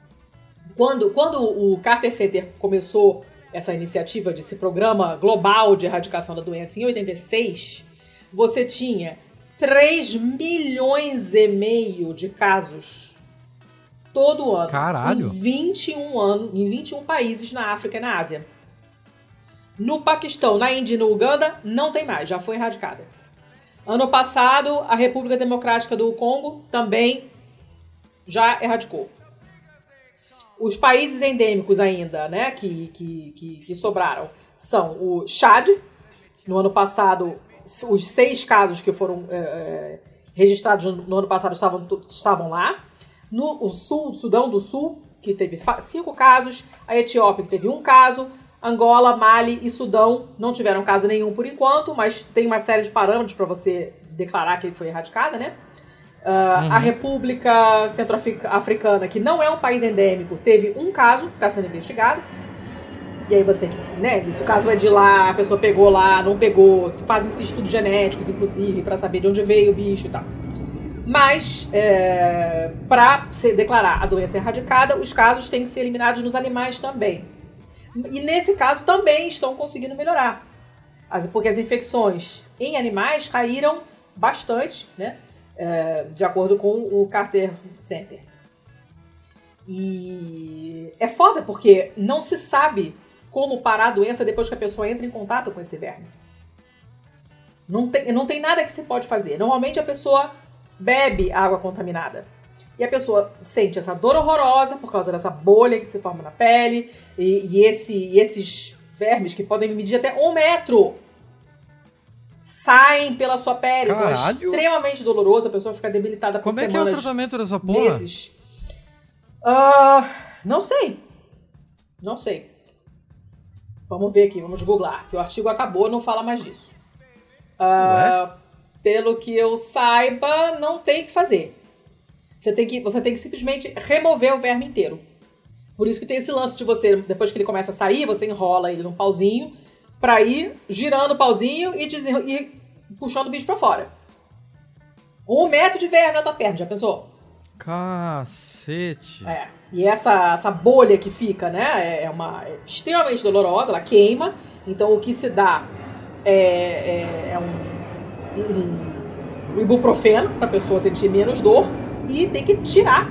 quando, quando o Carter Center começou essa iniciativa desse programa global de erradicação da doença em 86, você tinha 3 milhões e meio de casos todo ano. Caralho. Em 21 anos, em 21 países na África e na Ásia. No Paquistão, na Índia e no Uganda, não tem mais, já foi erradicada. Ano passado, a República Democrática do Congo também já erradicou. Os países endêmicos ainda, né, que, que, que, que sobraram são o Chad, no ano passado, os seis casos que foram é, registrados no ano passado estavam, estavam lá. No o sul, Sudão do Sul, que teve cinco casos. A Etiópia, teve um caso. Angola, Mali e Sudão não tiveram caso nenhum por enquanto, mas tem uma série de parâmetros para você declarar que ele foi erradicada, né? Uh, uhum. A República Centro-Africana, que não é um país endêmico, teve um caso que está sendo investigado. E aí você tem que, né? Se o caso é de lá, a pessoa pegou lá, não pegou, fazem esses estudos genéticos, inclusive, para saber de onde veio o bicho e tal. Mas, é, para declarar a doença erradicada, os casos têm que ser eliminados nos animais também. E nesse caso também estão conseguindo melhorar. As, porque as infecções em animais caíram bastante, né? É, de acordo com o Carter Center. E é foda porque não se sabe como parar a doença depois que a pessoa entra em contato com esse verme. Não tem, não tem nada que se pode fazer. Normalmente a pessoa bebe água contaminada. E a pessoa sente essa dor horrorosa por causa dessa bolha que se forma na pele. E, e, esse, e esses vermes que podem medir até um metro saem pela sua pele. Então é extremamente doloroso. A pessoa fica debilitada por Como semanas. Como é que é o tratamento dessa porra? Meses. Uh, não sei. Não sei. Vamos ver aqui, vamos googlar. Que o artigo acabou, não fala mais disso. Uh, pelo que eu saiba, não tem o que fazer. Você tem que, você tem que simplesmente remover o verme inteiro. Por isso que tem esse lance de você, depois que ele começa a sair, você enrola ele num pauzinho pra ir girando o pauzinho e, e puxando o bicho pra fora. Um metro de verme na tua perna, já pensou? Cacete. É. E essa, essa bolha que fica, né, é, é uma é extremamente dolorosa, ela queima. Então o que se dá é, é, é um, um, um ibuprofeno pra pessoa sentir menos dor e tem que tirar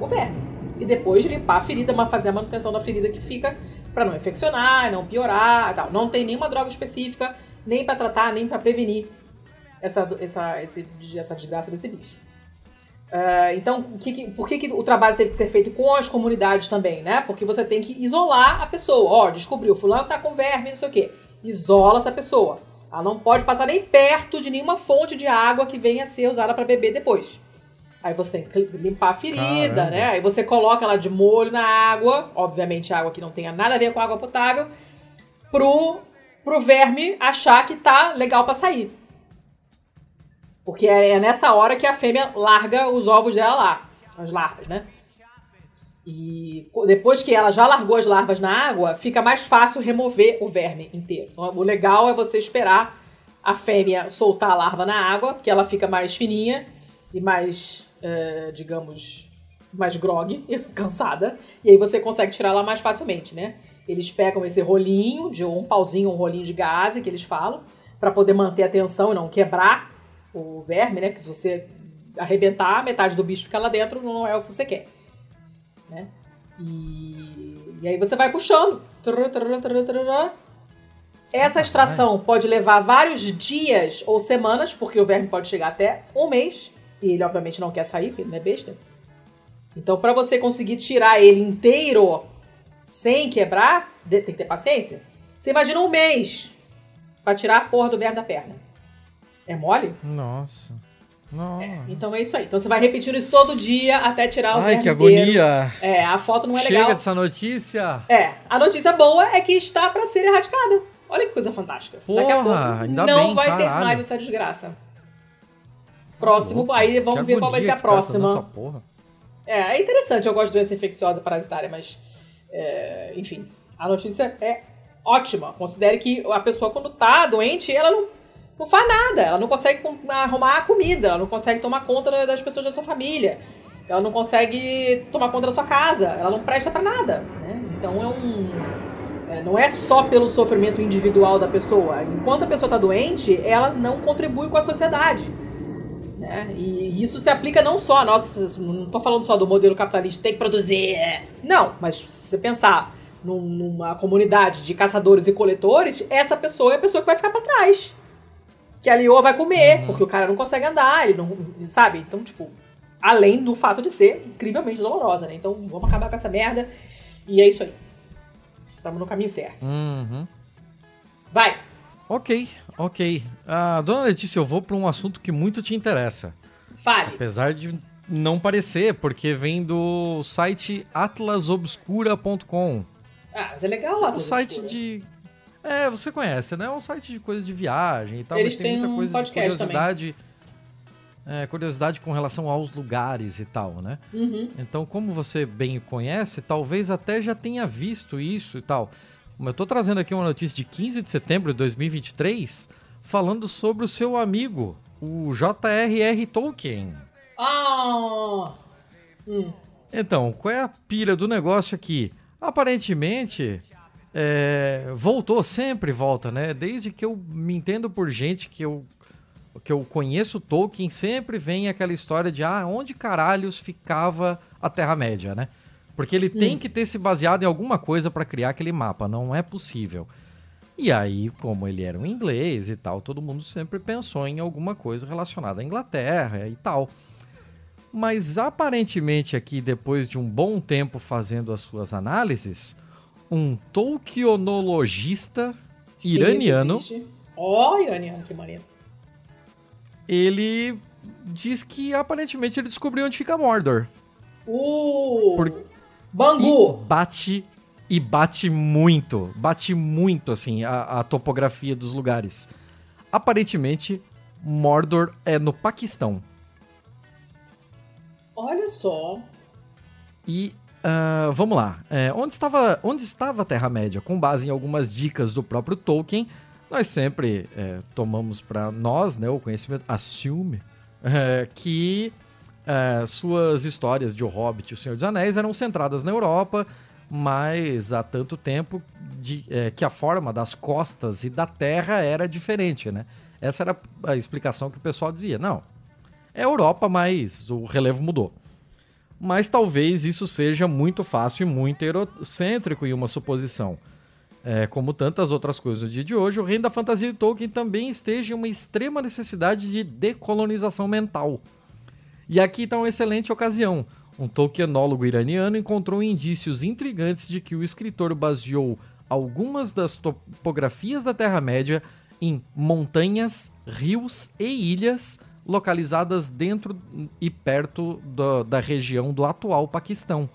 o verme. E depois limpar a ferida, fazer a manutenção da ferida que fica para não infeccionar, não piorar, tal. Não tem nenhuma droga específica, nem para tratar, nem para prevenir essa, essa, esse, essa desgraça desse bicho. Uh, então, que, por que, que, o trabalho teve que ser feito com as comunidades também, né? Porque você tem que isolar a pessoa. Ó, oh, descobriu, fulano tá com verme, não sei o quê. Isola essa pessoa. Ela não pode passar nem perto de nenhuma fonte de água que venha a ser usada para beber depois. Aí você tem que limpar a ferida, Caramba. né? Aí você coloca ela de molho na água, obviamente água que não tenha nada a ver com água potável, pro, pro verme achar que tá legal para sair. Porque é, é nessa hora que a fêmea larga os ovos dela lá, as larvas, né? E depois que ela já largou as larvas na água, fica mais fácil remover o verme inteiro. Então, o legal é você esperar a fêmea soltar a larva na água, que ela fica mais fininha e mais é, digamos, mais grog, (laughs) cansada, e aí você consegue tirar ela mais facilmente, né? Eles pegam esse rolinho, de um pauzinho, um rolinho de gás, que eles falam, para poder manter a tensão e não quebrar o verme, né? Que se você arrebentar, metade do bicho fica lá dentro, não é o que você quer. Né? E, e aí você vai puxando. Essa extração pode levar vários dias ou semanas, porque o verme pode chegar até um mês. E ele, obviamente, não quer sair, porque ele não é besta. Então, para você conseguir tirar ele inteiro sem quebrar, tem que ter paciência. Você imagina um mês para tirar a porra do verme da perna. É mole? Nossa. Nossa. É, então é isso aí. Então você vai repetindo isso todo dia até tirar o Ai, que agonia. É, a foto não é Chega legal. Chega dessa notícia. É, a notícia boa é que está para ser erradicada. Olha que coisa fantástica. Porra, Daqui a pouco não bem, vai caralho. ter mais essa desgraça. Próximo, aí vamos ver qual vai ser a tá próxima. Tá é, é interessante, eu gosto de doença infecciosa parasitária, mas. É, enfim, a notícia é ótima. Considere que a pessoa, quando tá doente, ela não, não faz nada. Ela não consegue arrumar a comida, ela não consegue tomar conta das pessoas da sua família, ela não consegue tomar conta da sua casa, ela não presta para nada. Né? Então é um. É, não é só pelo sofrimento individual da pessoa. Enquanto a pessoa está doente, ela não contribui com a sociedade. Né? E isso se aplica não só a nós, não estou falando só do modelo capitalista, tem que produzir. Não, mas se você pensar num, numa comunidade de caçadores e coletores, essa pessoa é a pessoa que vai ficar para trás. Que a leoa vai comer, uhum. porque o cara não consegue andar, ele não. Sabe? Então, tipo, além do fato de ser incrivelmente dolorosa, né? Então vamos acabar com essa merda. E é isso aí. Estamos no caminho certo. Uhum. Vai! Ok, ok. Uh, dona Letícia, eu vou para um assunto que muito te interessa. Fale. Apesar de não parecer, porque vem do site atlasobscura.com. Ah, mas é legal lá. O site de. É, você conhece, né? É um site de coisas de viagem e tal, Eles mas tem muita um coisa de curiosidade. É, curiosidade com relação aos lugares e tal, né? Uhum. Então, como você bem conhece, talvez até já tenha visto isso e tal. Eu tô trazendo aqui uma notícia de 15 de setembro de 2023, falando sobre o seu amigo, o J.R.R. Tolkien. Ah! Hum. Então, qual é a pira do negócio aqui? Aparentemente, é, voltou, sempre volta, né? Desde que eu me entendo por gente que eu, que eu conheço Tolkien, sempre vem aquela história de ah, onde caralhos ficava a Terra-média, né? Porque ele tem que ter se baseado em alguma coisa para criar aquele mapa, não é possível. E aí, como ele era um inglês e tal, todo mundo sempre pensou em alguma coisa relacionada à Inglaterra e tal. Mas aparentemente aqui, depois de um bom tempo fazendo as suas análises, um tolkienologista Sim, iraniano. Ó, iraniano, que maneiro. ele diz que aparentemente ele descobriu onde fica Mordor. Uh! Por- Bangu! E bate e bate muito, bate muito assim a, a topografia dos lugares. Aparentemente, Mordor é no Paquistão. Olha só. E ah, vamos lá. É, onde, estava, onde estava a Terra-média? Com base em algumas dicas do próprio Tolkien, nós sempre é, tomamos para nós né, o conhecimento, assume, é, que é, suas histórias de O Hobbit e O Senhor dos Anéis eram centradas na Europa, mas há tanto tempo de- é, que a forma das costas e da terra era diferente, né? Essa era a explicação que o pessoal dizia. Não, é Europa, mas o relevo mudou. Mas talvez isso seja muito fácil e muito eurocêntrico em uma suposição. É, como tantas outras coisas do dia de hoje, o reino da fantasia de Tolkien também esteja em uma extrema necessidade de decolonização mental. E aqui está uma excelente ocasião. Um Tolkienólogo iraniano encontrou indícios intrigantes de que o escritor baseou algumas das topografias da Terra-média em montanhas, rios e ilhas localizadas dentro e perto da- da região do atual Paquistão.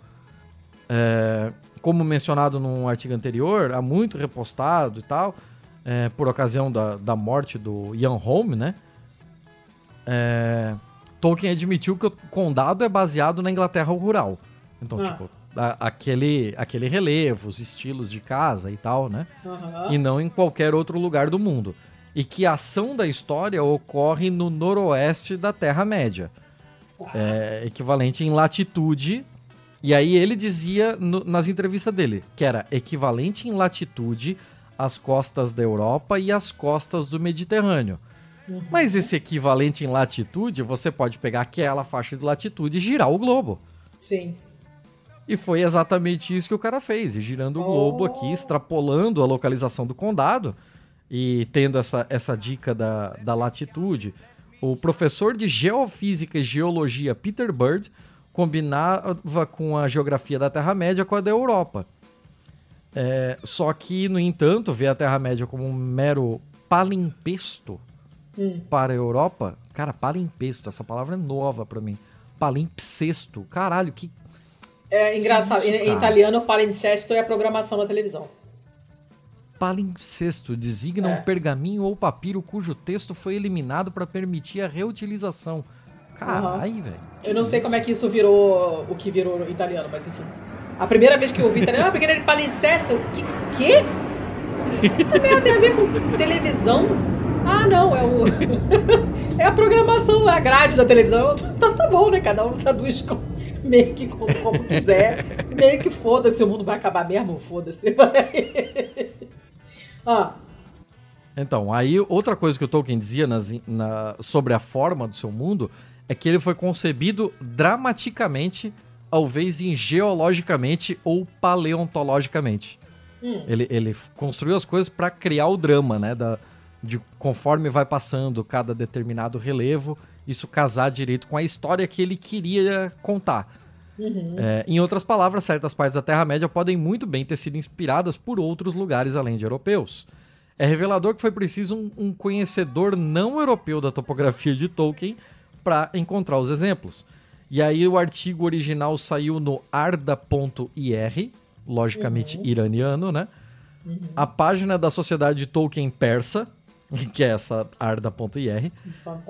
É, como mencionado num artigo anterior, há muito repostado e tal, é, por ocasião da, da morte do Ian Holm, né? É, Tolkien admitiu que o condado é baseado na Inglaterra rural. Então, Ah. tipo, a- aquele, aquele relevo, os estilos de casa e tal, né? Aham. E não em qualquer outro lugar do mundo. E que a ação da história ocorre no noroeste da Terra-média. É, equivalente em latitude. E aí ele dizia no- nas entrevistas dele que era equivalente em latitude às costas da Europa e às costas do Mediterrâneo. Mas esse equivalente em latitude, você pode pegar aquela faixa de latitude e girar o globo. Sim. E foi exatamente isso que o cara fez, e girando o globo Oh. aqui, extrapolando a localização do condado e tendo essa, essa dica da, da latitude. O professor de Geofísica e Geologia Peter Bird combinava com a geografia da Terra-média com a da Europa. É, só que, no entanto, ver a Terra-média como um mero palimpesto Hum. para a Europa, cara, palimpesto, essa palavra é nova pra mim. Palimpsesto, caralho, que É engraçado. Que isso, em, em italiano, palincesto é a programação da televisão. Palimpsesto designa É. um pergaminho ou papiro cujo texto foi eliminado para permitir a reutilização. Caralho, velho. Eu não sei como é que isso virou o que virou no italiano, mas enfim. A primeira vez que eu ouvi italiano, ah, porque palincesto. eu, Que? Que essa merda tem a ver com televisão? Ah, não, é o. (laughs) é a programação, a grade da televisão. Tá, tá bom, né? Cada um traduz com- meio que como, como quiser. Meio que foda-se, o mundo vai acabar mesmo, foda-se. (laughs) ah, Então, aí outra coisa que o Tolkien dizia nas- na- sobre a forma do seu mundo é que ele foi concebido dramaticamente, talvez em geologicamente ou paleontologicamente. hum, Ele, ele construiu as coisas para criar o drama, né? Da, de conforme vai passando cada determinado relevo, isso casar direito com a história que ele queria contar. É, em outras palavras, certas partes da Terra-média podem muito bem ter sido inspiradas por outros lugares além de europeus. É revelador que foi preciso um, um conhecedor não europeu da topografia de Tolkien para encontrar os exemplos. E aí o artigo original saiu no arda.ir, logicamente uhum. iraniano, né? Uhum. A página da Sociedade Tolkien Persa, (laughs) que é essa arda.ir.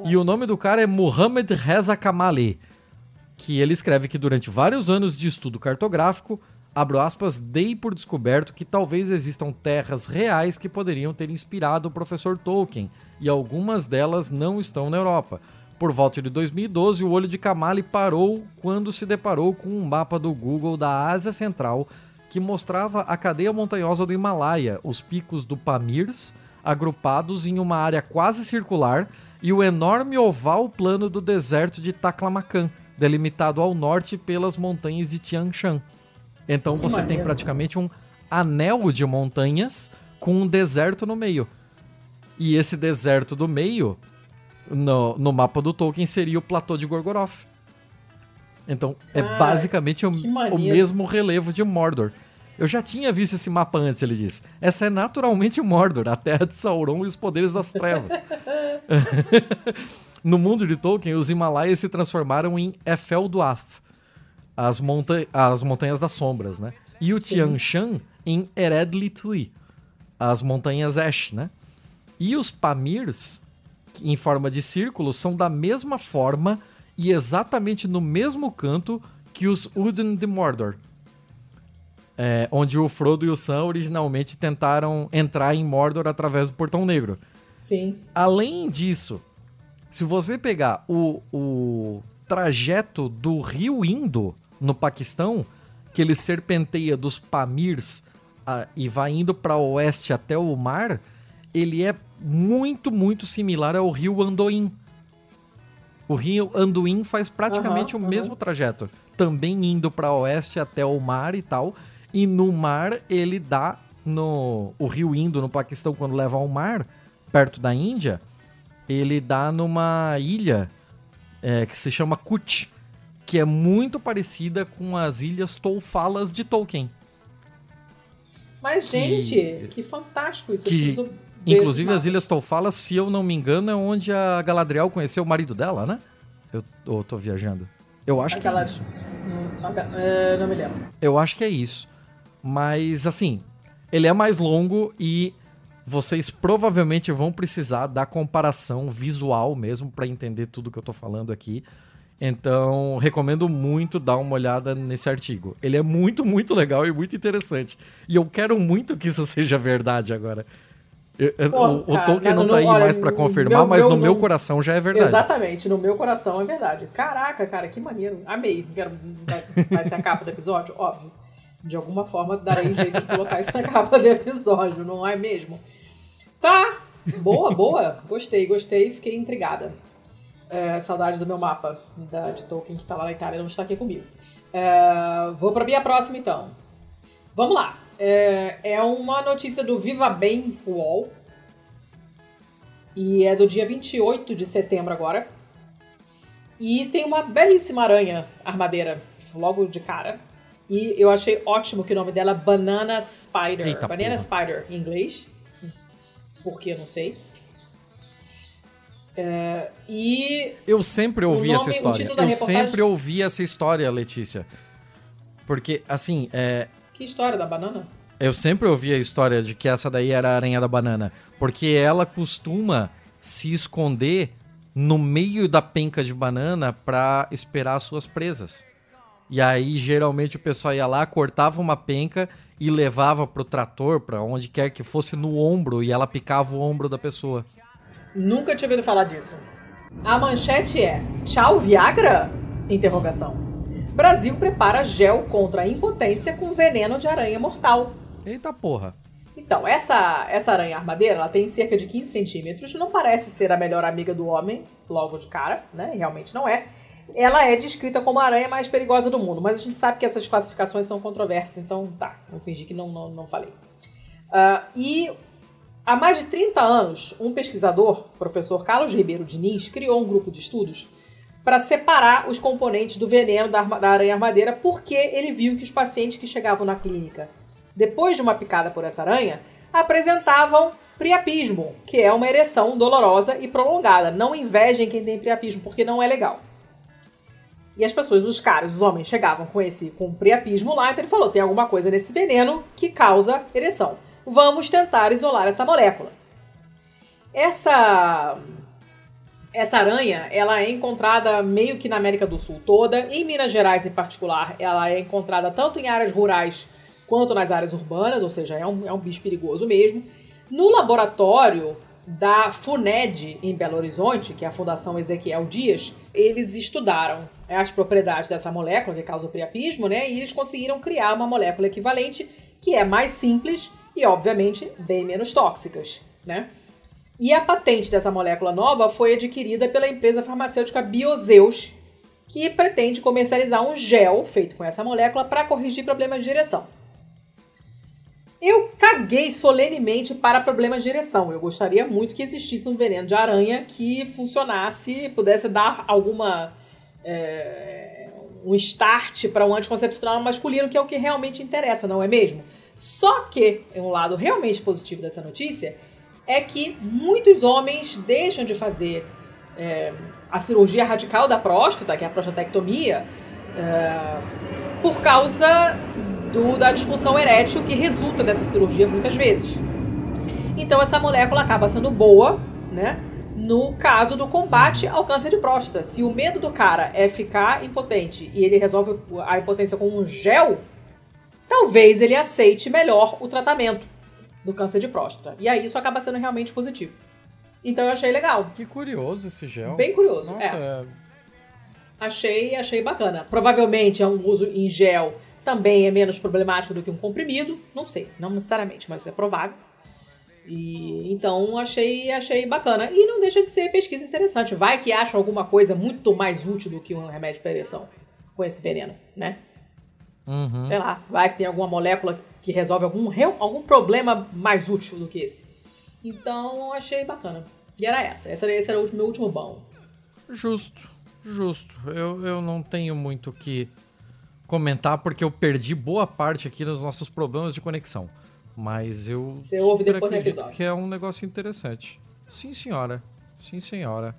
E o nome do cara é Muhammad Reza Kamali, que ele escreve que durante vários anos de estudo cartográfico, abro aspas, dei por descoberto que talvez existam terras reais que poderiam ter inspirado o professor Tolkien, e algumas delas não estão na Europa. Por volta de 2012, o olho de Kamali parou quando se deparou com um mapa do Google da Ásia Central que mostrava a cadeia montanhosa do Himalaia, os picos do Pamirs, agrupados em uma área quase circular, e o enorme oval plano do deserto de Taklamakan, delimitado ao norte pelas montanhas de Tian Shan. Então você Maneiro. tem praticamente um anel de montanhas com um deserto no meio. E esse deserto do meio, no, no mapa do Tolkien, seria o platô de Gorgoroth. Então, é basicamente o, o, mesmo relevo de Mordor. Eu já tinha visto esse mapa antes, ele diz. Essa é naturalmente Mordor, a terra de Sauron e os poderes das trevas. (laughs) no mundo de Tolkien, os Himalaias se transformaram em Efelduath, as, monta as Montanhas das Sombras, né? E o Tian Shan em Eredli Tui, as Montanhas Ash, né? E os Pamirs, em forma de círculo, são da mesma forma e exatamente no mesmo canto que os Uden de Mordor. É, onde o Frodo e o Sam originalmente tentaram entrar em Mordor através do Portão Negro. Sim. Além disso, se você pegar o, o trajeto do rio Indo no Paquistão, que ele serpenteia dos Pamirs a, e vai indo para oeste até o mar, ele é muito, muito similar ao rio Andoim. O rio Anduin faz praticamente uhum, o uhum. mesmo trajeto, também indo para oeste até o mar e tal. E no mar ele dá no o rio Indo no Paquistão quando leva ao mar, perto da Índia, ele dá numa ilha é, que se chama Kut, que é muito parecida com as ilhas Tolfalas de Tolkien. Mas, gente, que, que fantástico isso. Que, Inclusive, as Ilhas Tolfalas, se eu não me engano, é onde a Galadriel conheceu o marido dela, né? Eu, eu tô viajando. Eu acho a que Galad... é isso. Não, é, não me lembro. Eu acho que é isso. Mas, assim, ele é mais longo e vocês provavelmente vão precisar da comparação visual mesmo para entender tudo que eu tô falando aqui. Então, recomendo muito dar uma olhada nesse artigo. Ele é muito, muito legal e muito interessante. E eu quero muito que isso (laughs) seja verdade agora. Pô, o, o, Tolkien não, não tá aí olha, mais para confirmar, meu, mas meu, no meu coração já é verdade. Exatamente, no meu coração é verdade. Caraca, cara, que maneiro. Amei. Quero, vai ser a capa do episódio? Óbvio. De alguma forma darei jeito de colocar isso na (laughs) capa do episódio, não é mesmo? Tá! Boa, boa. Gostei, gostei. Fiquei intrigada. É, saudade do meu mapa da, de Tolkien que tá lá na Itália, não está aqui comigo. É, vou pra minha próxima então. Vamos lá. É, é uma notícia do Viva Bem UOL. E é do dia 28 de setembro agora. E tem uma belíssima aranha armadeira, logo de cara. E eu achei ótimo que o nome dela é Banana Spider. Eita Banana porra. Spider em inglês. Porque eu não sei. É, e. Eu sempre ouvi nome, essa história. Eu reportagem... sempre ouvi essa história, Letícia. Porque, assim, é, que história da banana? Eu sempre ouvi a história de que essa daí era a aranha da banana. Porque ela costuma se esconder no meio da penca de banana para esperar suas presas. E aí, geralmente, o pessoal ia lá, cortava uma penca e levava pro trator, para onde quer que fosse, no ombro, e ela picava o ombro da pessoa. Nunca tinha ouvido falar disso. A manchete é: Tchau, Viagra? Interrogação. Brasil prepara gel contra a impotência com veneno de aranha mortal. Eita porra. Então, essa, essa aranha armadeira, ela tem cerca de 15 centímetros, não parece ser a melhor amiga do homem, logo de cara, né? Realmente não é. Ela é descrita como a aranha mais perigosa do mundo, mas a gente sabe que essas classificações são controversas, então tá, vou fingir que não, não, não falei. Uh, e há mais de 30 anos, um pesquisador, professor Carlos Ribeiro Diniz, criou um grupo de estudos para separar os componentes do veneno da, da aranha armadeira, porque ele viu que os pacientes que chegavam na clínica depois de uma picada por essa aranha apresentavam priapismo, que é uma ereção dolorosa e prolongada. Não invejem quem tem priapismo, porque não é legal. E as pessoas, os caras, os homens, chegavam com esse com priapismo lá, então ele falou: tem alguma coisa nesse veneno que causa ereção. Vamos tentar isolar essa molécula. Essa essa aranha, ela é encontrada meio que na América do Sul toda, em Minas Gerais em particular, ela é encontrada tanto em áreas rurais quanto nas áreas urbanas, ou seja, é um, é um bicho perigoso mesmo. No laboratório da FUNED em Belo Horizonte, que é a Fundação Ezequiel Dias, eles estudaram as propriedades dessa molécula que causa o priapismo, né? E eles conseguiram criar uma molécula equivalente que é mais simples e, obviamente, bem menos tóxicas, né? E a patente dessa molécula nova foi adquirida pela empresa farmacêutica Biozeus, que pretende comercializar um gel feito com essa molécula para corrigir problemas de ereção. Eu caguei solenemente para problemas de ereção. Eu gostaria muito que existisse um veneno de aranha que funcionasse, pudesse dar alguma. É, um start para um anticoncepcional masculino, que é o que realmente interessa, não é mesmo? Só que um lado realmente positivo dessa notícia é que muitos homens deixam de fazer é, a cirurgia radical da próstata, que é a prostatectomia, é, por causa do, da disfunção erétil que resulta dessa cirurgia muitas vezes. Então essa molécula acaba sendo boa, né? No caso do combate ao câncer de próstata. Se o medo do cara é ficar impotente e ele resolve a impotência com um gel, talvez ele aceite melhor o tratamento do câncer de próstata. E aí isso acaba sendo realmente positivo. Então eu achei legal. Que curioso esse gel. Bem curioso, Nossa, é. é. Achei, achei bacana. Provavelmente é um uso em gel também é menos problemático do que um comprimido. Não sei, não necessariamente, mas é provável. E então achei, achei bacana. E não deixa de ser pesquisa interessante. Vai que acham alguma coisa muito mais útil do que um remédio para ereção com esse veneno, né? Uhum. Sei lá, vai que tem alguma molécula que resolve algum, algum problema mais útil do que esse. Então achei bacana. E era essa. Esse era, esse era o meu último bom. Justo, justo. Eu, eu não tenho muito o que comentar porque eu perdi boa parte aqui dos nossos problemas de conexão. Mas eu. Você ouve depois acredito episódio. Que é um negócio interessante. Sim, senhora. Sim, senhora.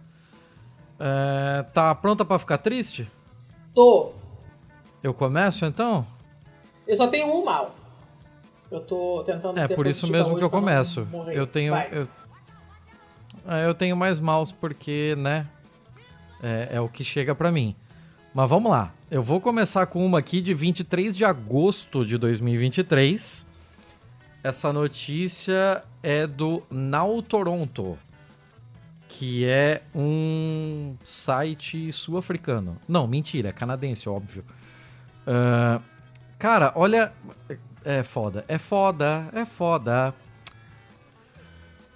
É, tá pronta pra ficar triste? Tô. Eu começo então? Eu só tenho um mal. Eu tô tentando É por isso mesmo que eu começo. Eu tenho. Eu, É, eu tenho mais mouse porque, né? É, é o que chega pra mim. Mas vamos lá. Eu vou começar com uma aqui de 23 de agosto de 2023. Essa notícia é do Now Toronto, que é um site sul-africano. Não, mentira, é canadense, óbvio. Ah, cara, olha. É foda, é foda, é foda.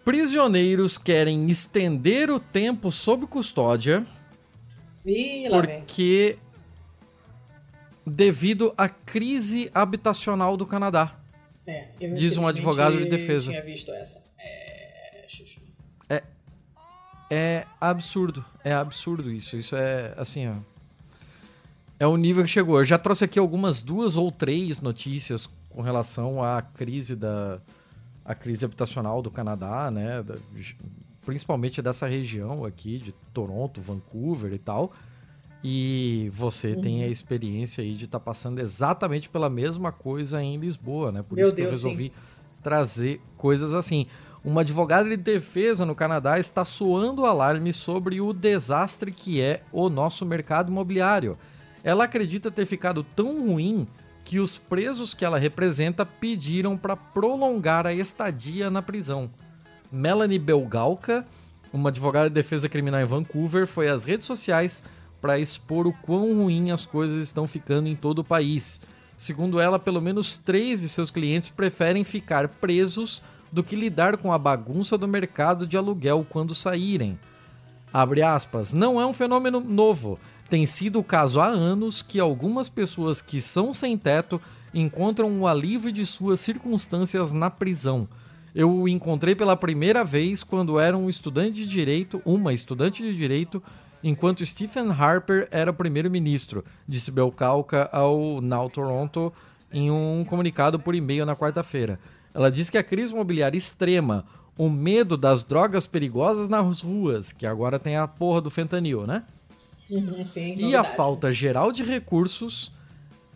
Prisioneiros querem estender o tempo sob custódia Ih, porque devido à crise habitacional do Canadá. É, diz um advogado de defesa. tinha visto essa. É, chuchu. É absurdo, é absurdo isso. Isso é assim, ó. É o nível que chegou. Eu já trouxe aqui algumas duas ou três notícias com relação à crise da a crise habitacional do Canadá, né? Da- principalmente dessa região aqui de Toronto, Vancouver e tal. E você tem Uhum. a experiência aí de estar passando exatamente pela mesma coisa em Lisboa, né? Por Meu isso que eu Deus, sim. resolvi trazer coisas assim. Uma advogada de defesa no Canadá está soando alarme sobre o desastre que é o nosso mercado imobiliário. Ela acredita ter ficado tão ruim que os presos que ela representa pediram para prolongar a estadia na prisão. Melanie Belgalka, uma advogada de defesa criminal em Vancouver, foi às redes sociais para expor o quão ruim as coisas estão ficando em todo o país. Segundo ela, pelo menos três de seus clientes preferem ficar presos do que lidar com a bagunça do mercado de aluguel quando saírem. Abre aspas, não é um fenômeno novo. Tem sido o caso há anos que algumas pessoas que são sem teto encontram um alívio de suas circunstâncias na prisão. Eu o encontrei pela primeira vez quando era um estudante de direito, uma estudante de direito, enquanto Stephen Harper era primeiro-ministro, disse Belcalca ao Now Toronto em um comunicado por e-mail na quarta-feira. Ela disse que a crise imobiliária extrema, o medo das drogas perigosas nas ruas, que agora tem a porra do fentanil, né? Uhum, sim, e a falta geral de recursos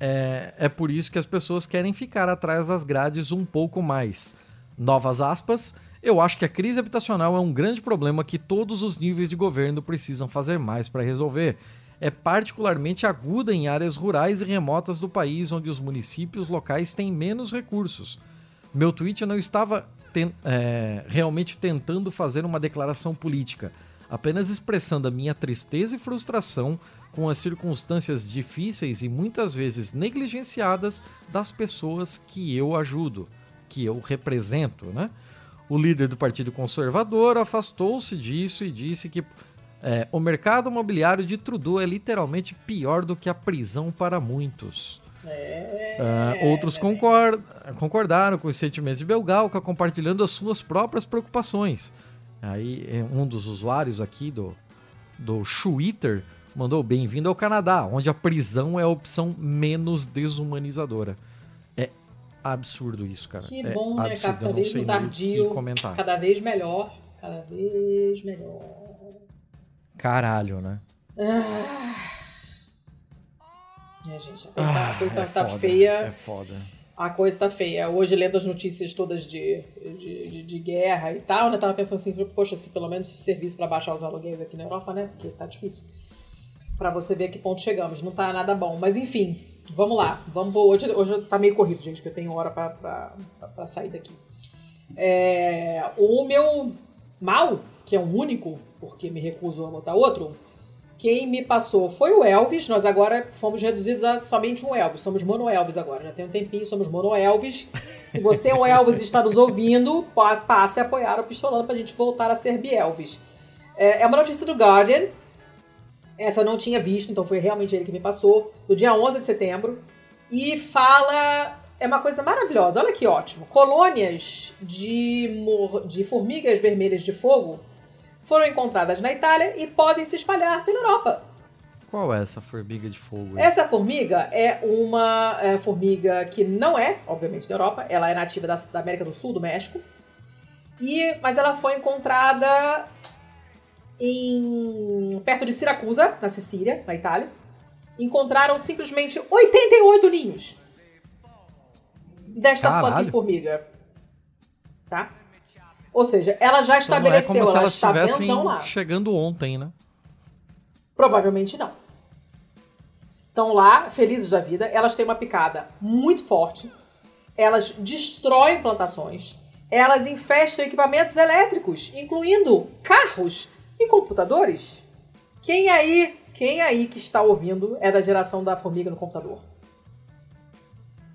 é, é por isso que as pessoas querem ficar atrás das grades um pouco mais. Novas aspas. Eu acho que a crise habitacional é um grande problema que todos os níveis de governo precisam fazer mais para resolver. É particularmente aguda em áreas rurais e remotas do país, onde os municípios locais têm menos recursos. Meu tweet não estava ten é, realmente tentando fazer uma declaração política, apenas expressando a minha tristeza e frustração com as circunstâncias difíceis e muitas vezes negligenciadas das pessoas que eu ajudo, que eu represento, né? O líder do Partido Conservador afastou-se disso e disse que é, o mercado imobiliário de Trudeau é literalmente pior do que a prisão para muitos. É... Uh, outros concord concordaram com os sentimentos de Belgalca, compartilhando as suas próprias preocupações. Aí é, um dos usuários aqui do, do Twitter mandou bem-vindo ao Canadá, onde a prisão é a opção menos desumanizadora. É absurdo isso, cara. Que é bom, né? absurdo. Capitalismo tardio, comentar. cada vez melhor, cada vez melhor. Caralho, né? Ah. É, gente, a coisa, tá- Ah, a coisa é tá foda, feia. É foda. A coisa tá feia. Hoje, lendo as notícias todas de, de, de, de guerra e tal, né? Tava pensando assim, poxa, se pelo menos serviço para baixar os aluguéis aqui na Europa, né? Porque tá difícil. Pra você ver a que ponto chegamos. Não tá nada bom. Mas enfim, vamos lá. Vamos hoje, hoje tá meio corrido, gente, que eu tenho hora pra sair daqui. É, o meu mal, que é o único, porque me recuso a botar outro, quem me passou foi o Elvis. Nós agora fomos reduzidos a somente um Elvis. Somos mono Elvis agora. Já tem um tempinho, somos mono Elvis. Se você é um Elvis e está nos ouvindo, pa- passe a apoiar o Pistolando pra gente voltar a ser Bielvis. É, é uma notícia do Guardian. Essa eu não tinha visto, então foi realmente ele que me passou. Do dia 11 de setembro. E fala... É uma coisa maravilhosa. Olha que ótimo. Colônias de, mor- de formigas vermelhas de fogo foram encontradas na Itália e podem se espalhar pela Europa. Qual é essa formiga de fogo? aí? Essa formiga é uma é, formiga que não é, obviamente, da Europa, ela é nativa da, da América do Sul, do México. E, mas ela foi encontrada em perto de Siracusa, na Sicília, na Itália. Encontraram simplesmente 88 ninhos desta Caralho. fucking formiga. Tá? Ou seja, ela já Então não é estabeleceu, como se ela elas está benzão lá. chegando ontem, né? Provavelmente não. Estão lá, felizes da vida. Elas têm uma picada muito forte. Elas destroem plantações. Elas infestam equipamentos elétricos, incluindo carros e computadores. Quem aí, quem aí que está ouvindo é da geração da formiga no computador?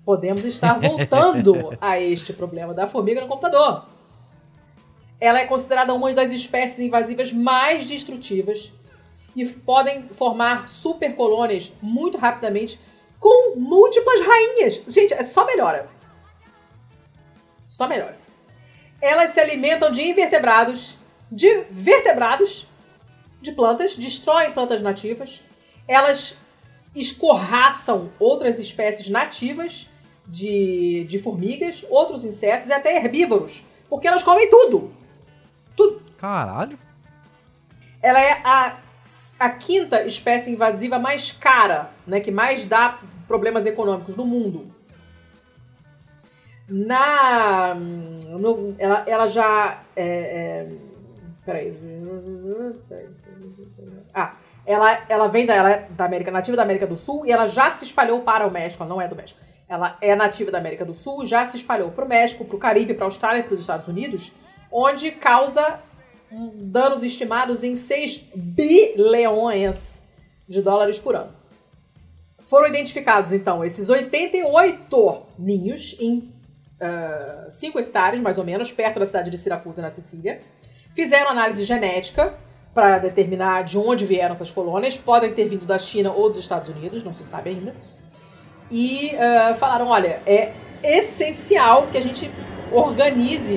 Podemos estar voltando a este problema da formiga no computador. Ela é considerada uma das espécies invasivas mais destrutivas e podem formar supercolônias muito rapidamente com múltiplas rainhas. Gente, é só melhora. Só melhora. Elas se alimentam de invertebrados, de vertebrados, de plantas, destroem plantas nativas. Elas escorraçam outras espécies nativas de, de formigas, outros insetos e até herbívoros, porque elas comem tudo. Tudo. Caralho. Ela é a, a quinta espécie invasiva mais cara, né, que mais dá problemas econômicos no mundo. Na. no- ela, ela já. É, é, peraí. Ah, ela, ela vem da, ela é da América nativa da América do Sul e ela já se espalhou para o México. Ela não é do México. Ela é nativa da América do Sul, já se espalhou para o México, para o Caribe, para a Austrália para os Estados Unidos, onde causa danos estimados em 6 bilhões de dólares por ano. Foram identificados, então, esses 88 ninhos em 5 hectares, mais ou menos, perto da cidade de Siracusa, na Sicília. Fizeram análise genética para determinar de onde vieram essas colônias. Podem ter vindo da China ou dos Estados Unidos, não se sabe ainda. E ah, falaram: olha, é essencial que a gente organize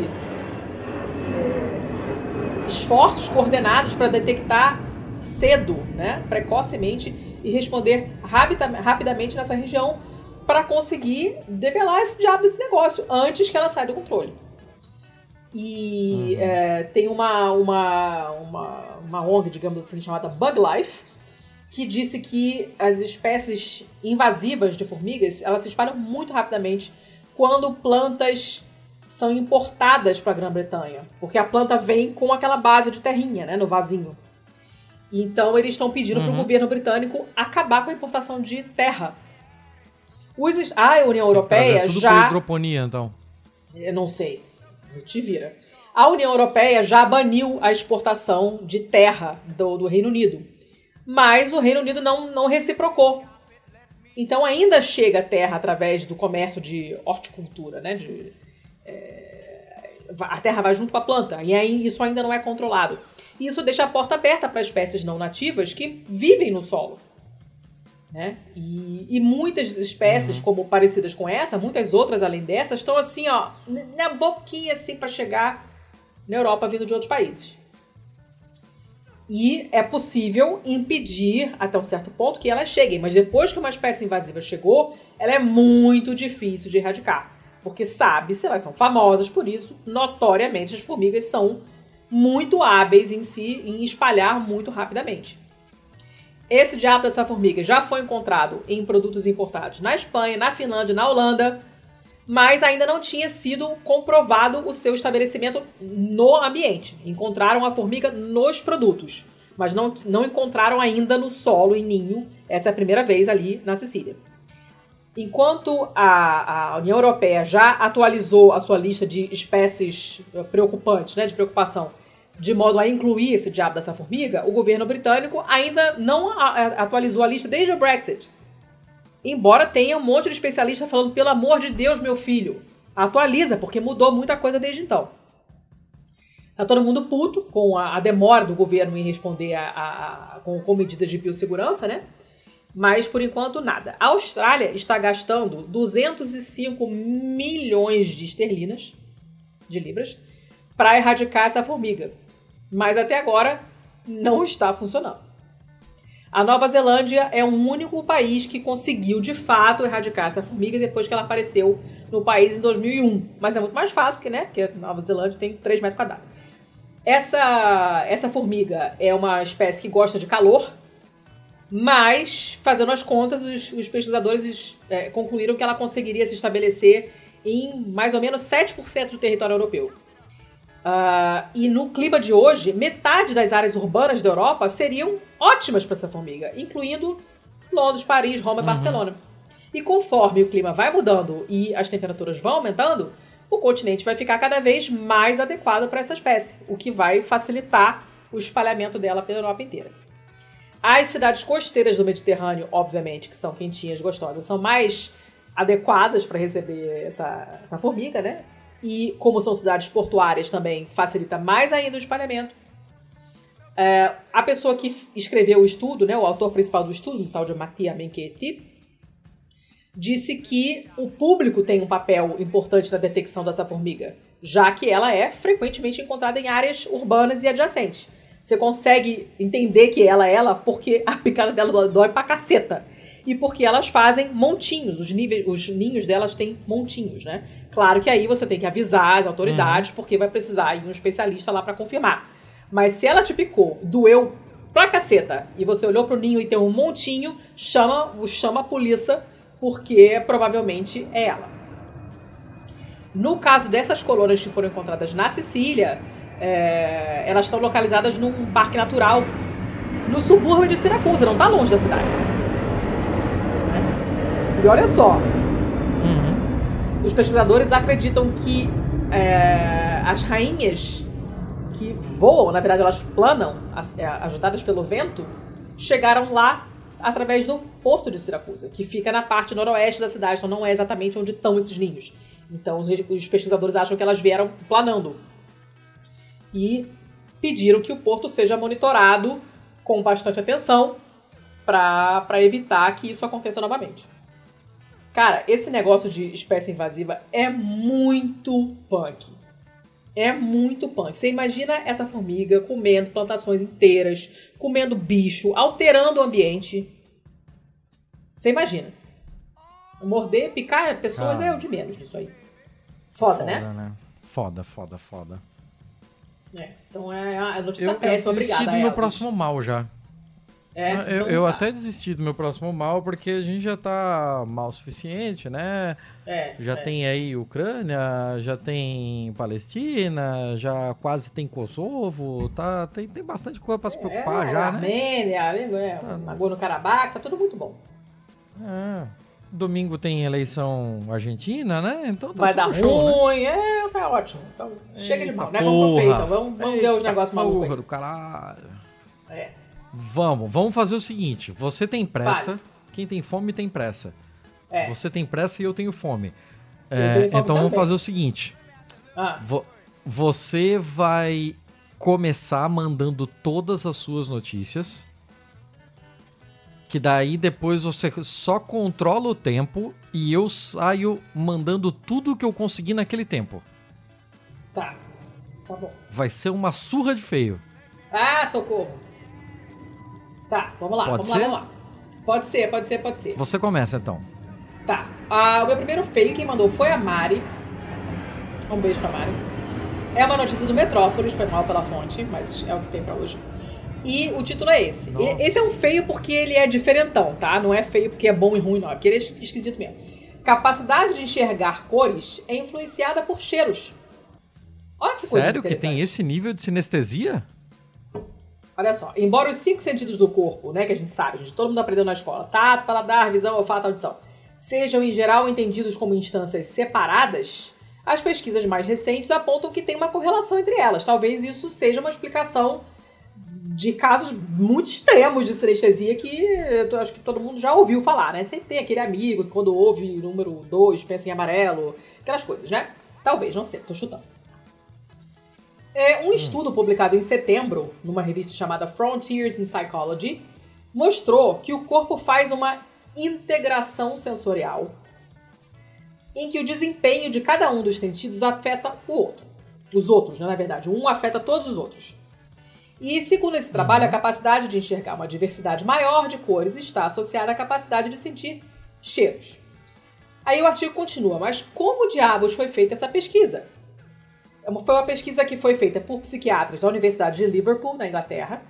eh, esforços coordenados para detectar cedo, né, precocemente, e responder rapida- rapidamente nessa região para conseguir debelar esse diabo desse negócio antes que ela saia do controle. E uhum. é, tem uma, uma, uma, uma ONG, digamos assim, chamada Bug Life, que disse que as espécies invasivas de formigas elas se espalham muito rapidamente quando plantas são importadas para a Grã-Bretanha, porque a planta vem com aquela base de terrinha, né, no vasinho. Então eles estão pedindo uhum. para o governo britânico acabar com a importação de terra. Os, a União Europeia tudo já. hidroponia, então. Eu não sei. Te vira. A União Europeia já baniu a exportação de terra do, do Reino Unido. Mas o Reino Unido não, não reciprocou. Então ainda chega terra através do comércio de horticultura, né? De, é, a terra vai junto com a planta. E aí isso ainda não é controlado. Isso deixa a porta aberta para espécies não nativas que vivem no solo. Né? E, e muitas espécies, uhum. como parecidas com essa, muitas outras além dessas, estão assim, ó, na boquinha assim para chegar na Europa vindo de outros países. E é possível impedir até um certo ponto que elas cheguem, mas depois que uma espécie invasiva chegou, ela é muito difícil de erradicar. Porque sabe-se, elas são famosas por isso, notoriamente as formigas são muito hábeis em si em espalhar muito rapidamente. Esse diabo dessa formiga já foi encontrado em produtos importados na Espanha, na Finlândia, na Holanda, mas ainda não tinha sido comprovado o seu estabelecimento no ambiente. Encontraram a formiga nos produtos, mas não, não encontraram ainda no solo, em ninho. Essa é a primeira vez ali na Sicília. Enquanto a, a União Europeia já atualizou a sua lista de espécies eh, preocupantes, né, de preocupação, de modo a incluir esse diabo dessa formiga, o governo britânico ainda não atualizou a lista desde o Brexit. Embora tenha um monte de especialistas falando, pelo amor de Deus, meu filho, atualiza, porque mudou muita coisa desde então. Tá todo mundo puto com a, a demora do governo em responder a, a, com, com medidas de biossegurança, né? mas por enquanto nada. A Austrália está gastando 205 milhões de esterlinas, de libras, para erradicar essa formiga. Mas até agora não está funcionando. A Nova Zelândia é o único país que conseguiu de fato erradicar essa formiga depois que ela apareceu no país em 2001. Mas é muito mais fácil, porque, né? Porque a Nova Zelândia tem 3 metros quadrados. Essa, essa formiga é uma espécie que gosta de calor, mas, fazendo as contas, os, os pesquisadores é, concluíram que ela conseguiria se estabelecer em mais ou menos 7% do território europeu. Uh, e no clima de hoje, metade das áreas urbanas da Europa seriam ótimas para essa formiga, incluindo Londres, Paris, Roma e uhum. Barcelona. E conforme o clima vai mudando e as temperaturas vão aumentando, o continente vai ficar cada vez mais adequado para essa espécie, o que vai facilitar o espalhamento dela pela Europa inteira. As cidades costeiras do Mediterrâneo, obviamente, que são quentinhas, gostosas, são mais adequadas para receber essa, essa formiga, né? E como são cidades portuárias também, facilita mais ainda o espalhamento. É, a pessoa que escreveu o estudo, né, o autor principal do estudo, o tal de Mattia Menchetti, disse que o público tem um papel importante na detecção dessa formiga, já que ela é frequentemente encontrada em áreas urbanas e adjacentes. Você consegue entender que ela é ela porque a picada dela dói pra caceta. E porque elas fazem montinhos, os, níveis, os ninhos delas têm montinhos, né? Claro que aí você tem que avisar as autoridades, uhum. porque vai precisar ir um especialista lá para confirmar. Mas se ela te picou, doeu pra caceta, e você olhou pro ninho e tem um montinho, chama, chama a polícia, porque provavelmente é ela. No caso dessas colônias que foram encontradas na Sicília, é, elas estão localizadas num parque natural no subúrbio de Siracusa, não está longe da cidade. Né? E olha só. Os pesquisadores acreditam que é, as rainhas que voam, na verdade elas planam, é, ajudadas pelo vento, chegaram lá através do porto de Siracusa, que fica na parte noroeste da cidade, então não é exatamente onde estão esses ninhos. Então os, os pesquisadores acham que elas vieram planando e pediram que o porto seja monitorado com bastante atenção para evitar que isso aconteça novamente. Cara, esse negócio de espécie invasiva é muito punk. É muito punk. Você imagina essa formiga comendo plantações inteiras, comendo bicho, alterando o ambiente. Você imagina. Morder, picar pessoas ah. é o de menos disso aí. Foda, Foda né? né? Foda, foda, foda. É, então é a notícia Eu, eu péssima, desisti obrigada. do meu próximo mal já. É, eu então eu tá. até desisti do meu próximo mal porque a gente já tá mal o suficiente, né? É, Já é. tem aí Ucrânia, já tem Palestina, já quase tem Kosovo, tá? Tem, tem bastante coisa pra se preocupar é, já, né? Armênia, é, Nagorno-Karabakh, tá tudo muito bom. É. Domingo tem eleição argentina, né? Então tá Vai dar show, né? ruim, é, tá ótimo. Então, chega de mal, né? Vamos pro feio, então. Vamos, vamos ver os Eita negócios malucos porra aí. do caralho. É. Vamos, vamos fazer o seguinte. Você tem pressa, Fale. quem tem fome tem pressa. É. Você tem pressa e eu tenho fome. Eu É, tenho fome então vamos também. fazer o seguinte. Ah, Vo- você vai começar mandando todas as suas notícias. Que daí depois você só controla o tempo e eu saio mandando tudo que eu conseguir naquele tempo. tá. Tá bom. Vai ser uma surra de feio. Ah, socorro. Tá, vamos lá, Pode vamos ser? lá, vamos lá. Pode ser, pode ser, pode ser. Você começa então. Tá. Ah, o meu primeiro feio, quem mandou foi a Mari. Um beijo pra Mari. É uma notícia do Metrópolis, foi mal pela fonte, mas é o que tem pra hoje. E o título é esse. Nossa. Esse é um feio porque ele é diferentão, tá? Não é feio porque é bom e ruim, não. É porque ele é es- esquisito mesmo. Capacidade de enxergar cores é influenciada por cheiros. Olha que coisa Sério que tem esse nível de sinestesia? Olha só, embora os cinco sentidos do corpo, né, que a gente sabe, a gente, todo mundo aprendeu na escola, tato, paladar, visão, olfato, audição, sejam em geral entendidos como instâncias separadas, as pesquisas mais recentes apontam que tem uma correlação entre elas. Talvez isso seja uma explicação de casos muito extremos de sinestesia que eu acho que todo mundo já ouviu falar, né? Sempre tem aquele amigo que quando ouve número 2 pensa em amarelo, aquelas coisas, né? Talvez, não sei, tô chutando. É, um estudo publicado em setembro, numa revista chamada Frontiers in Psychology, mostrou que o corpo faz uma integração sensorial em que o desempenho de cada um dos sentidos afeta o outro. Os outros, né, na verdade. Um afeta todos os outros. E, segundo esse trabalho, a capacidade de enxergar uma diversidade maior de cores está associada à capacidade de sentir cheiros. Aí o artigo continua, mas como diabos foi feita essa pesquisa? É Foi uma pesquisa que foi feita por psiquiatras da Universidade de Liverpool, na Inglaterra,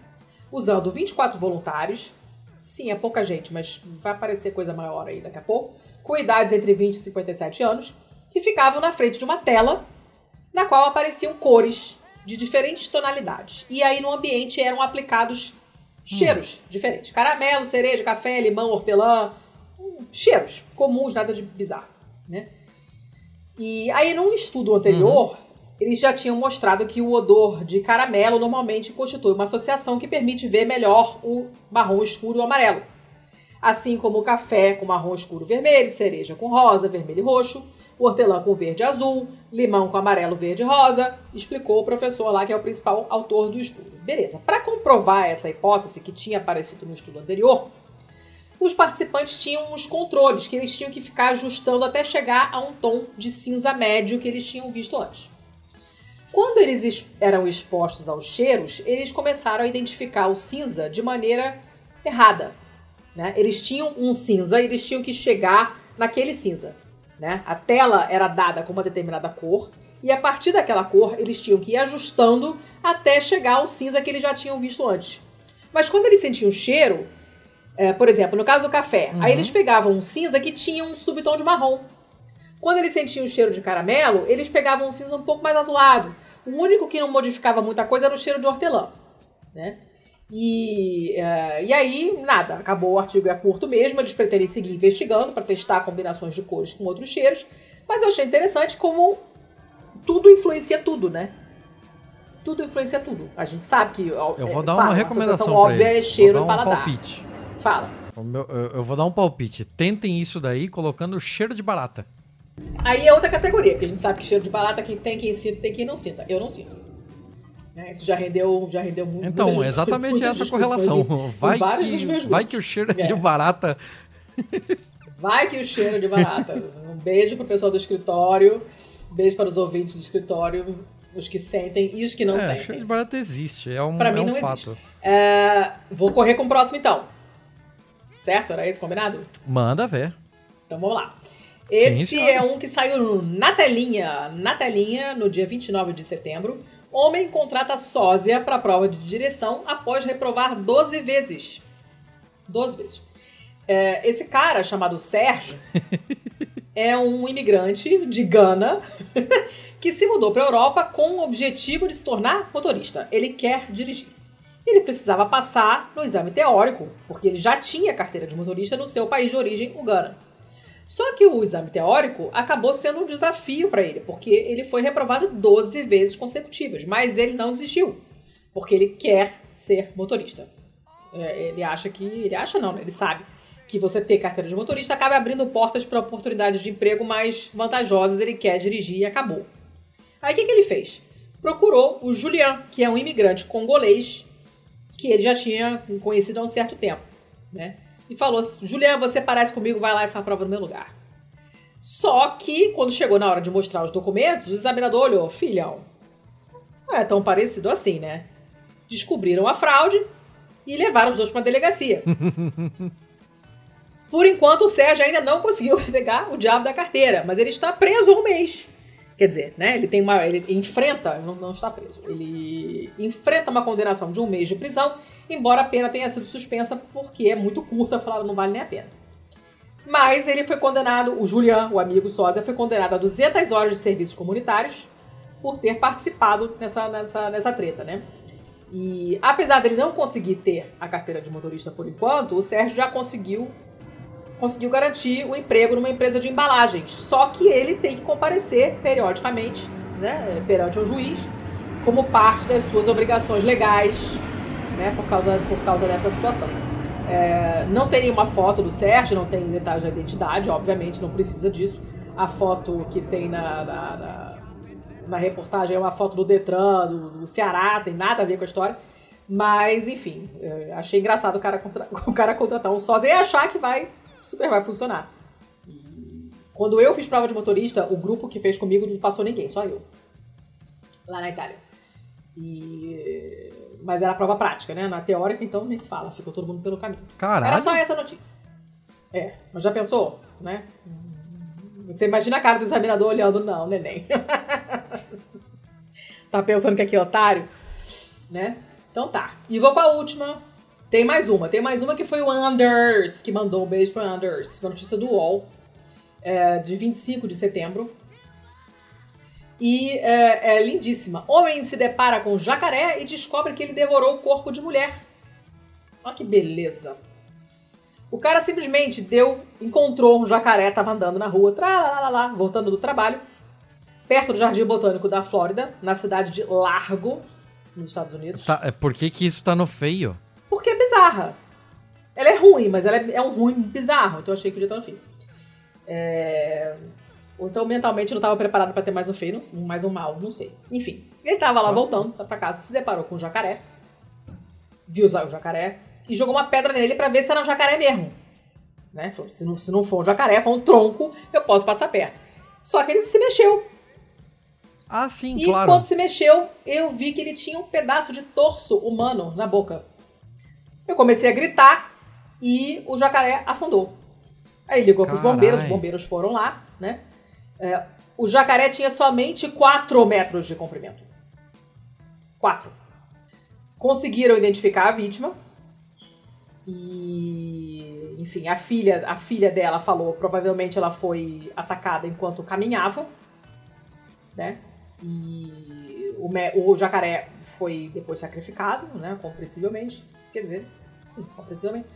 usando 24 voluntários. Sim, é pouca gente, mas vai aparecer coisa maior aí daqui a pouco. Com idades entre 20 e 57 anos, que ficavam na frente de uma tela na qual apareciam cores de diferentes tonalidades. E aí no ambiente eram aplicados cheiros diferentes: caramelo, cereja, café, limão, hortelã. hum, Cheiros comuns, nada de bizarro, né? E aí, num estudo anterior, eles já tinham mostrado que o odor de caramelo normalmente constitui uma associação que permite ver melhor o marrom escuro e o amarelo. Assim como o café com marrom escuro vermelho, cereja com rosa, vermelho e roxo, hortelã com verde e azul, limão com amarelo, verde e rosa, explicou o professor lá que é o principal autor do estudo. Beleza. Para comprovar essa hipótese que tinha aparecido no estudo anterior, os participantes tinham uns controles que eles tinham que ficar ajustando até chegar a um tom de cinza médio que eles tinham visto antes. Quando eles es- eram expostos aos cheiros, eles começaram a identificar o cinza de maneira errada. né? Eles tinham um cinza e eles tinham que chegar naquele cinza. Né? A tela era dada com uma determinada cor e a partir daquela cor eles tinham que ir ajustando até chegar ao cinza que eles já tinham visto antes. Mas quando eles sentiam o cheiro, é, por exemplo, no caso do café, aí eles pegavam um cinza que tinha um subtom de marrom. Quando eles sentiam o cheiro de caramelo, eles pegavam um cinza um pouco mais azulado. O único que não modificava muita coisa era o cheiro de hortelã. Né? E, é, e aí, nada, acabou o artigo é curto mesmo, eles pretendem seguir investigando para testar combinações de cores com outros cheiros, mas eu achei interessante como tudo influencia tudo, né? Tudo influencia tudo. A gente sabe que. Eu é, vou dar claro, uma recomendação associação pra óbvia eles. é cheiro vou e dar um paladar. palpite. Fala. Eu, eu vou dar um palpite. Tentem isso daí colocando cheiro de barata. Aí é outra categoria, porque a gente sabe que cheiro de barata quem tem quem sinta, tem quem não sinta. Eu não sinto. Né, Isso já rendeu, já rendeu muito. Então, é exatamente essa correlação. em- em Vai dos que, vai que o cheiro É. de barata. Vai que o cheiro de barata. (laughs) Um beijo pro pessoal do escritório. Beijo para os ouvintes do escritório, os que sentem e os que não é, cheiro sentem. de barata existe. É um, Pra é mim um não fato. É, vou correr com o próximo então. Certo? Era isso combinado? Manda ver. Então vamos lá. Esse Sim, é um que saiu na telinha, na telinha, no dia 29 de setembro. Homem contrata sósia para prova de direção após reprovar 12 vezes. 12 vezes. É, esse cara, chamado Sérgio, (laughs) é um imigrante de Gana (laughs) que se mudou para a Europa com o objetivo de se tornar motorista. Ele quer dirigir. Ele precisava passar no exame teórico, porque ele já tinha carteira de motorista no seu país de origem, o Gana. Só que o exame teórico acabou sendo um desafio para ele, porque ele foi reprovado 12 vezes consecutivas, mas ele não desistiu, porque ele quer ser motorista. É, ele acha que. Ele acha não, né? Ele sabe que você ter carteira de motorista acaba abrindo portas para oportunidades de emprego mais vantajosas, ele quer dirigir e acabou. Aí o que, que ele fez? Procurou o Julian, que é um imigrante congolês que ele já tinha conhecido há um certo tempo, né? E falou: Julian, você parece comigo, vai lá e faz a prova no meu lugar. Só que, quando chegou na hora de mostrar os documentos, o examinador olhou: filhão, não é tão parecido assim, né? Descobriram a fraude e levaram os dois para a delegacia. (laughs) Por enquanto, o Sérgio ainda não conseguiu (laughs) pegar o diabo da carteira, mas ele está preso há um mês. Quer dizer, né? Ele tem uma. Ele enfrenta. Não, não está preso. Ele enfrenta uma condenação de um mês de prisão, embora a pena tenha sido suspensa porque é muito curta, falaram não vale nem a pena. Mas ele foi condenado, o Julian, o amigo sósia, foi condenado a 200 horas de serviços comunitários por ter participado nessa, nessa, nessa treta, né? E apesar dele não conseguir ter a carteira de motorista por enquanto, o Sérgio já conseguiu conseguiu garantir o emprego numa empresa de embalagens. Só que ele tem que comparecer periodicamente, né, perante o juiz, como parte das suas obrigações legais, né, por causa, por causa dessa situação. É, não tem nenhuma foto do Sérgio, não tem detalhes da identidade, obviamente, não precisa disso. A foto que tem na, na, na, na reportagem é uma foto do Detran, do, do Ceará, tem nada a ver com a história. Mas, enfim, é, achei engraçado o cara, contra, (laughs) o cara contratar um sósia e achar que vai super vai funcionar. Quando eu fiz prova de motorista, o grupo que fez comigo não passou ninguém, só eu. Lá na Itália. E... Mas era prova prática, né? Na teórica, então, nem se fala, ficou todo mundo pelo caminho. Caralho. Era só essa notícia. É, mas já pensou, né? Você imagina a cara do examinador olhando, não, neném. (laughs) tá pensando que aqui é otário? Né? Então tá. E vou com a última, tem mais uma, tem mais uma que foi o Anders, que mandou um beijo pro Anders. Uma notícia do UOL, é, de 25 de setembro. E é, é, lindíssima. Homem se depara com jacaré e descobre que ele devorou o corpo de mulher. Olha que beleza. O cara simplesmente deu, encontrou um jacaré, tava andando na rua, lá, voltando do trabalho, perto do Jardim Botânico da Flórida, na cidade de Largo, nos Estados Unidos. Tá, é, por que, que isso tá no feio? Porque é bizarra. Ela é ruim, mas ela é, é um ruim bizarro, então eu achei que podia estar no fim. É... Ou então mentalmente não estava preparado para ter mais um feio, mais um mal, não sei. Enfim, ele estava lá voltando para casa, se deparou com um jacaré, viu o jacaré e jogou uma pedra nele para ver se era um jacaré mesmo. Né? Se, não, se não for um jacaré, for um tronco, eu posso passar perto. Só que ele se mexeu. Ah, sim, e claro. quando se mexeu, eu vi que ele tinha um pedaço de torso humano na boca. Eu comecei a gritar e o jacaré afundou. Aí ligou para os bombeiros, os bombeiros foram lá, né? É, o jacaré tinha somente 4 metros de comprimento. 4. Conseguiram identificar a vítima. E, enfim, a filha, a filha dela falou, provavelmente ela foi atacada enquanto caminhava, né? E o, o jacaré foi depois sacrificado, né? Compreensivelmente. Quer dizer, sim, compreensivelmente.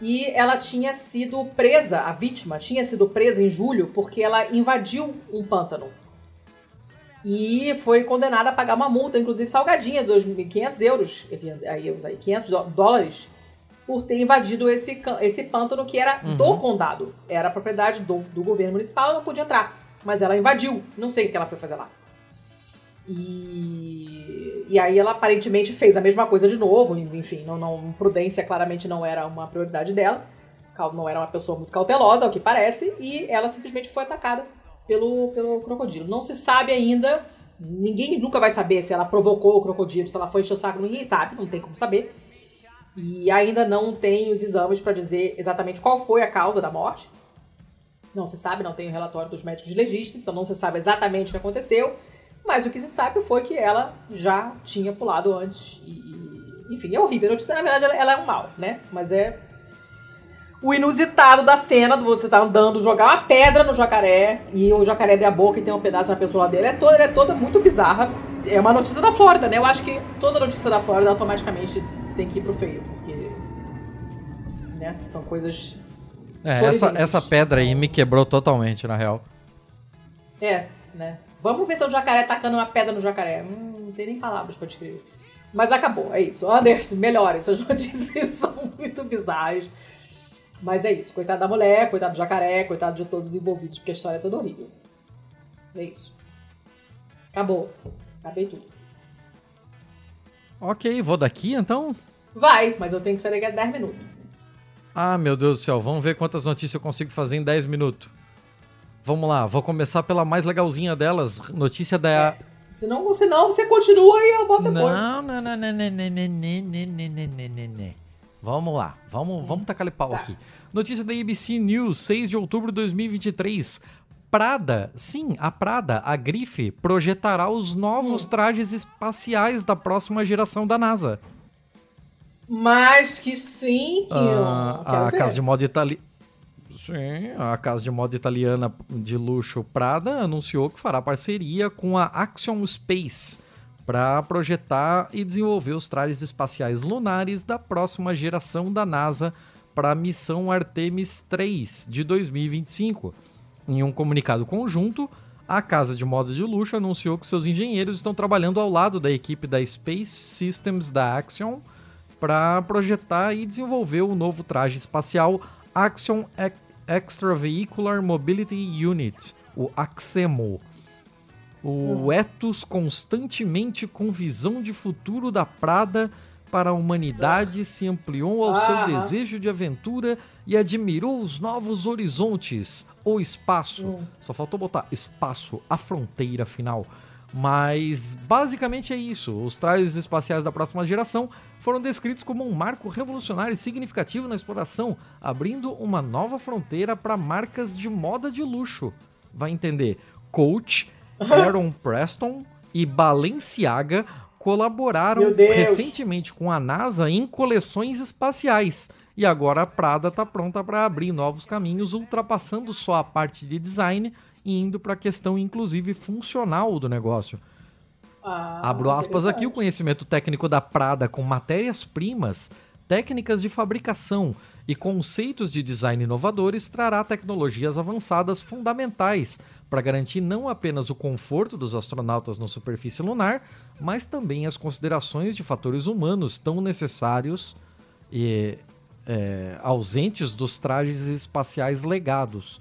E ela tinha sido presa, a vítima tinha sido presa em julho porque ela invadiu um pântano. E foi condenada a pagar uma multa, inclusive salgadinha, 2.500 euros, aí, 500 dólares, por ter invadido esse, esse pântano que era uhum. do condado. Era propriedade do, do governo municipal, ela não podia entrar. Mas ela invadiu. Não sei o que ela foi fazer lá. E, e aí ela aparentemente fez a mesma coisa de novo, enfim, não, não, prudência claramente não era uma prioridade dela, não era uma pessoa muito cautelosa, ao que parece, e ela simplesmente foi atacada pelo, pelo crocodilo. Não se sabe ainda, ninguém nunca vai saber se ela provocou o crocodilo, se ela foi encher o saco, ninguém sabe, não tem como saber. E ainda não tem os exames para dizer exatamente qual foi a causa da morte. Não se sabe, não tem o relatório dos médicos legistas, então não se sabe exatamente o que aconteceu. Mas o que se sabe foi que ela já tinha pulado antes. E, e enfim, é horrível. A notícia, na verdade, ela, ela é um mal, né? Mas é o inusitado da cena do você tá andando, jogar uma pedra no jacaré e o jacaré abre a boca e tem um pedaço na pessoa dele. É toda, é toda muito bizarra. É uma notícia da Flórida, né? Eu acho que toda notícia da Flórida automaticamente tem que ir pro feio, porque. Né? São coisas. É, essa, essa pedra aí me quebrou totalmente, na real. É, né? Vamos ver se é o jacaré tacando uma pedra no jacaré. Hum, não tem nem palavras pra descrever. Mas acabou, é isso. Anders, melhore. Suas (laughs) notícias são muito bizarras. Mas é isso. Coitado da mulher, coitado do jacaré, coitado de todos os envolvidos, porque a história é toda horrível. É isso. Acabou. Acabei tudo. Ok, vou daqui então? Vai, mas eu tenho que sair daqui a 10 minutos. Ah, meu Deus do céu, vamos ver quantas notícias eu consigo fazer em 10 minutos. Vamos lá, vou começar pela mais legalzinha delas. Notícia da. É. Senão, senão você continua e eu boto. Não, não, não, não, não, não, não, não, não, não, não, não. Vamos lá, vamos, vamos tacar pau tá. aqui. Notícia da ABC News, 6 de outubro de 2023. Prada, sim, a Prada, a grife, projetará os novos hum. trajes espaciais da próxima geração da NASA. Mas que sim, que ah, a ver. casa de moda italiana. Sim, a casa de moda italiana de luxo Prada anunciou que fará parceria com a Axiom Space para projetar e desenvolver os trajes espaciais lunares da próxima geração da NASA para a missão Artemis 3 de 2025. Em um comunicado conjunto, a casa de moda de luxo anunciou que seus engenheiros estão trabalhando ao lado da equipe da Space Systems da Axion para projetar e desenvolver o novo traje espacial Axion Extravehicular Mobility Unit, o AXEMO, o ethos constantemente com visão de futuro da Prada para a humanidade se ampliou ao seu desejo de aventura e admirou os novos horizontes, o espaço. Hum. Só faltou botar espaço, a fronteira final. Mas basicamente é isso. Os trajes espaciais da próxima geração foram descritos como um marco revolucionário e significativo na exploração, abrindo uma nova fronteira para marcas de moda de luxo. Vai entender? Coach (laughs) Aaron Preston e Balenciaga colaboraram recentemente com a NASA em coleções espaciais. E agora a Prada está pronta para abrir novos caminhos, ultrapassando só a parte de design e indo para a questão, inclusive, funcional do negócio. Ah, Abro aspas aqui, o conhecimento técnico da Prada com matérias-primas, técnicas de fabricação e conceitos de design inovadores trará tecnologias avançadas fundamentais para garantir não apenas o conforto dos astronautas na superfície lunar, mas também as considerações de fatores humanos tão necessários e é, ausentes dos trajes espaciais legados.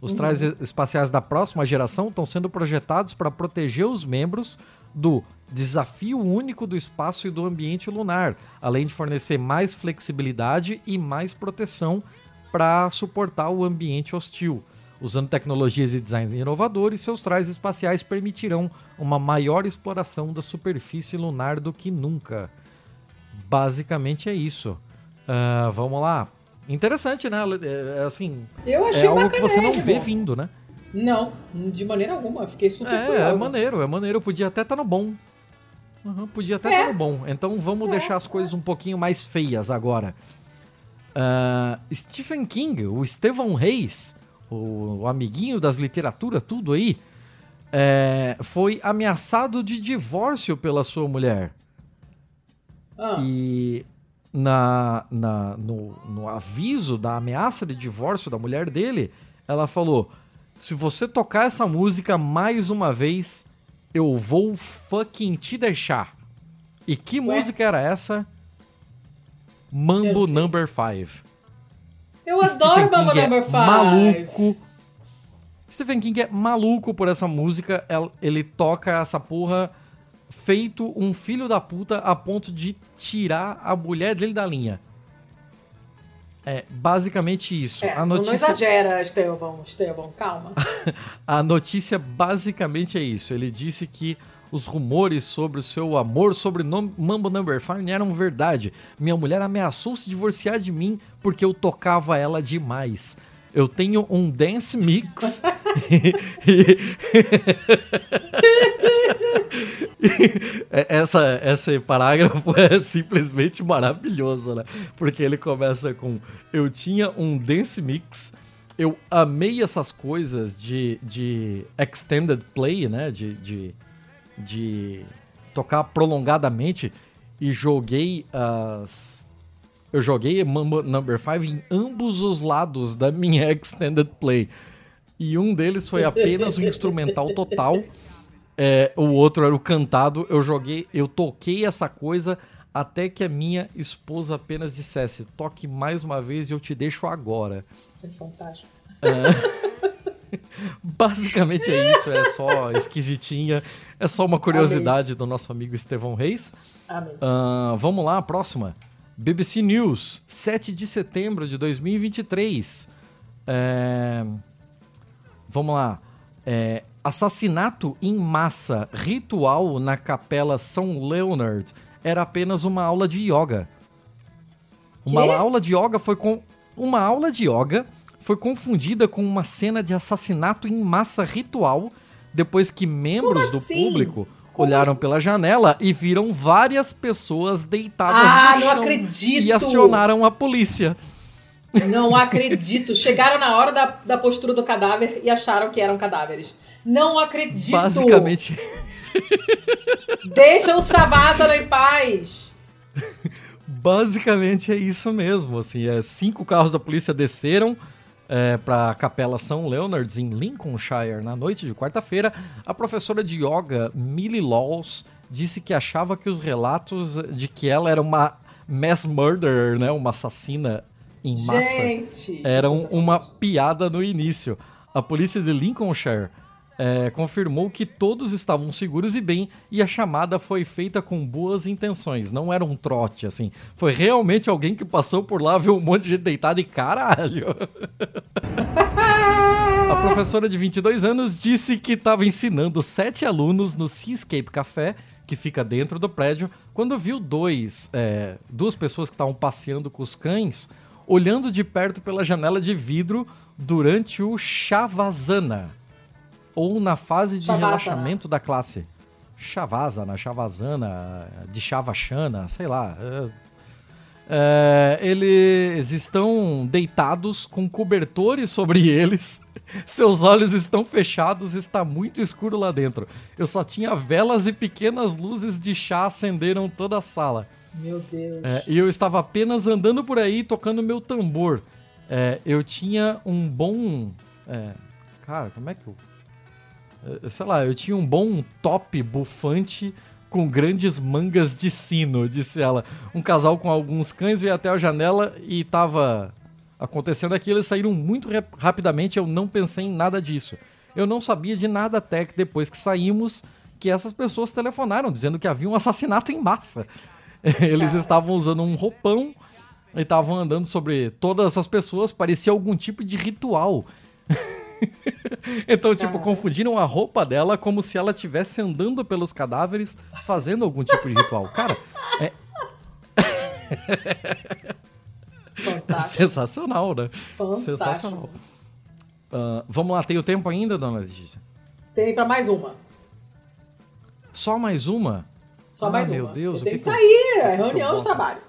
Os uhum. trajes espaciais da próxima geração estão sendo projetados para proteger os membros do desafio único do espaço e do ambiente lunar, além de fornecer mais flexibilidade e mais proteção para suportar o ambiente hostil. Usando tecnologias e designs inovadores, seus trajes espaciais permitirão uma maior exploração da superfície lunar do que nunca. Basicamente é isso. Uh, vamos lá. Interessante, né? É, é, assim, Eu achei é algo que você não vê vindo, né? Não, de maneira alguma. Fiquei super é, curiosa. É maneiro, é maneiro. Podia até estar tá no bom. Uhum, podia até estar é. tá no bom. Então vamos é. deixar as coisas um pouquinho mais feias agora. Uh, Stephen King, o Estevão Reis, o, o amiguinho das literaturas, tudo aí, é, foi ameaçado de divórcio pela sua mulher. Ah. E na, na, no, no aviso da ameaça de divórcio da mulher dele, ela falou: se você tocar essa música mais uma vez, eu vou fucking te deixar. E que Ué? música era essa? Mambo Number 5. Eu adoro Mambo é Number 5. Maluco. Stephen King é maluco por essa música. Ele toca essa porra feito um filho da puta a ponto de tirar a mulher dele da linha. É basicamente isso. É, a notícia... Não exagera, Estevão. Estevão, calma. (laughs) a notícia basicamente é isso. Ele disse que os rumores sobre o seu amor sobre Mambo Number 5 eram verdade. Minha mulher ameaçou se divorciar de mim porque eu tocava ela demais. Eu tenho um dance mix. (laughs) essa, esse parágrafo é simplesmente maravilhoso, né? Porque ele começa com: Eu tinha um dance mix. Eu amei essas coisas de, de extended play, né? De, de, de tocar prolongadamente. E joguei as. Eu joguei Mambo Number 5 em ambos os lados da minha (laughs) extended play. E um deles foi apenas o instrumental total é, o outro era o cantado. Eu joguei, eu toquei essa coisa até que a minha esposa apenas dissesse: toque mais uma vez e eu te deixo agora. Isso é fantástico. É, (laughs) basicamente é isso, é só esquisitinha. É só uma curiosidade Amém. do nosso amigo Estevão Reis. Amém. Uh, vamos lá, a próxima. BBC News, 7 de setembro de 2023. É... Vamos lá. É, assassinato em massa ritual na capela São Leonard era apenas uma aula de yoga. Uma que? aula de yoga foi com uma aula de yoga foi confundida com uma cena de assassinato em massa ritual depois que membros do assim? público olharam assim? pela janela e viram várias pessoas deitadas ah, no chão não acredito. e acionaram a polícia. Não acredito. Chegaram na hora da, da postura do cadáver e acharam que eram cadáveres. Não acredito. Basicamente. (laughs) Deixa o Shavasana em paz. Basicamente é isso mesmo. Assim, é, cinco carros da polícia desceram é, para a Capela São Leonards, em Lincolnshire, na noite de quarta-feira. A professora de yoga, Millie Laws, disse que achava que os relatos de que ela era uma mass murderer, né, uma assassina em massa, Gente, eram uma piada no início. A polícia de Lincolnshire é, confirmou que todos estavam seguros e bem e a chamada foi feita com boas intenções. Não era um trote, assim. Foi realmente alguém que passou por lá, viu um monte de gente deitado e caralho. (laughs) a professora de 22 anos disse que estava ensinando sete alunos no Seascape Café, que fica dentro do prédio, quando viu dois, é, duas pessoas que estavam passeando com os cães olhando de perto pela janela de vidro durante o Shavasana, ou na fase de relaxamento da classe. Shavasana, Shavasana, de Shavashana, sei lá. É, é, eles estão deitados com cobertores sobre eles. (laughs) Seus olhos estão fechados, está muito escuro lá dentro. Eu só tinha velas e pequenas luzes de chá acenderam toda a sala. Meu Deus. É, e eu estava apenas andando por aí tocando meu tambor. É, eu tinha um bom. É, cara, como é que eu. É, sei lá, eu tinha um bom top bufante com grandes mangas de sino, disse ela. Um casal com alguns cães veio até a janela e estava acontecendo aquilo. Eles saíram muito rapidamente. Eu não pensei em nada disso. Eu não sabia de nada até que depois que saímos, que essas pessoas telefonaram dizendo que havia um assassinato em massa. (laughs) Eles estavam usando um roupão e estavam andando sobre todas essas pessoas, parecia algum tipo de ritual. (laughs) então, tipo, confundiram a roupa dela como se ela estivesse andando pelos cadáveres fazendo algum tipo de ritual. Cara, é. (laughs) Sensacional, né? Fantástico. Sensacional. Uh, vamos lá, tem o tempo ainda, dona Letícia? Tem para mais uma. Só mais uma? Só ah, mais meu uma. Deus, tem que, que sair, é reunião de trabalho.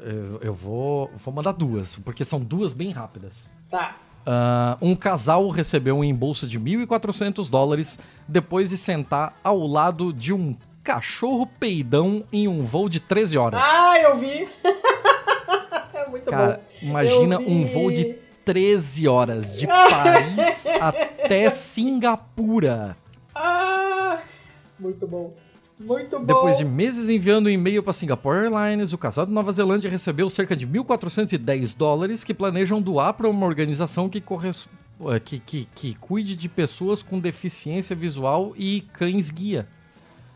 Eu, eu, vou, vou mandar duas, porque são duas bem rápidas. Tá. Uh, um casal recebeu um embolso de 1.400 dólares depois de sentar ao lado de um cachorro peidão em um voo de 13 horas. Ah, eu vi! (laughs) é muito Cara, bom. imagina um voo de 13 horas de (laughs) Paris até Singapura. Ah, muito bom. Muito bom. Depois de meses enviando e-mail para Singapore Airlines, o casal de Nova Zelândia recebeu cerca de 1.410 dólares que planejam doar para uma organização que, é, que, que, que, cuide de pessoas com deficiência visual e cães guia.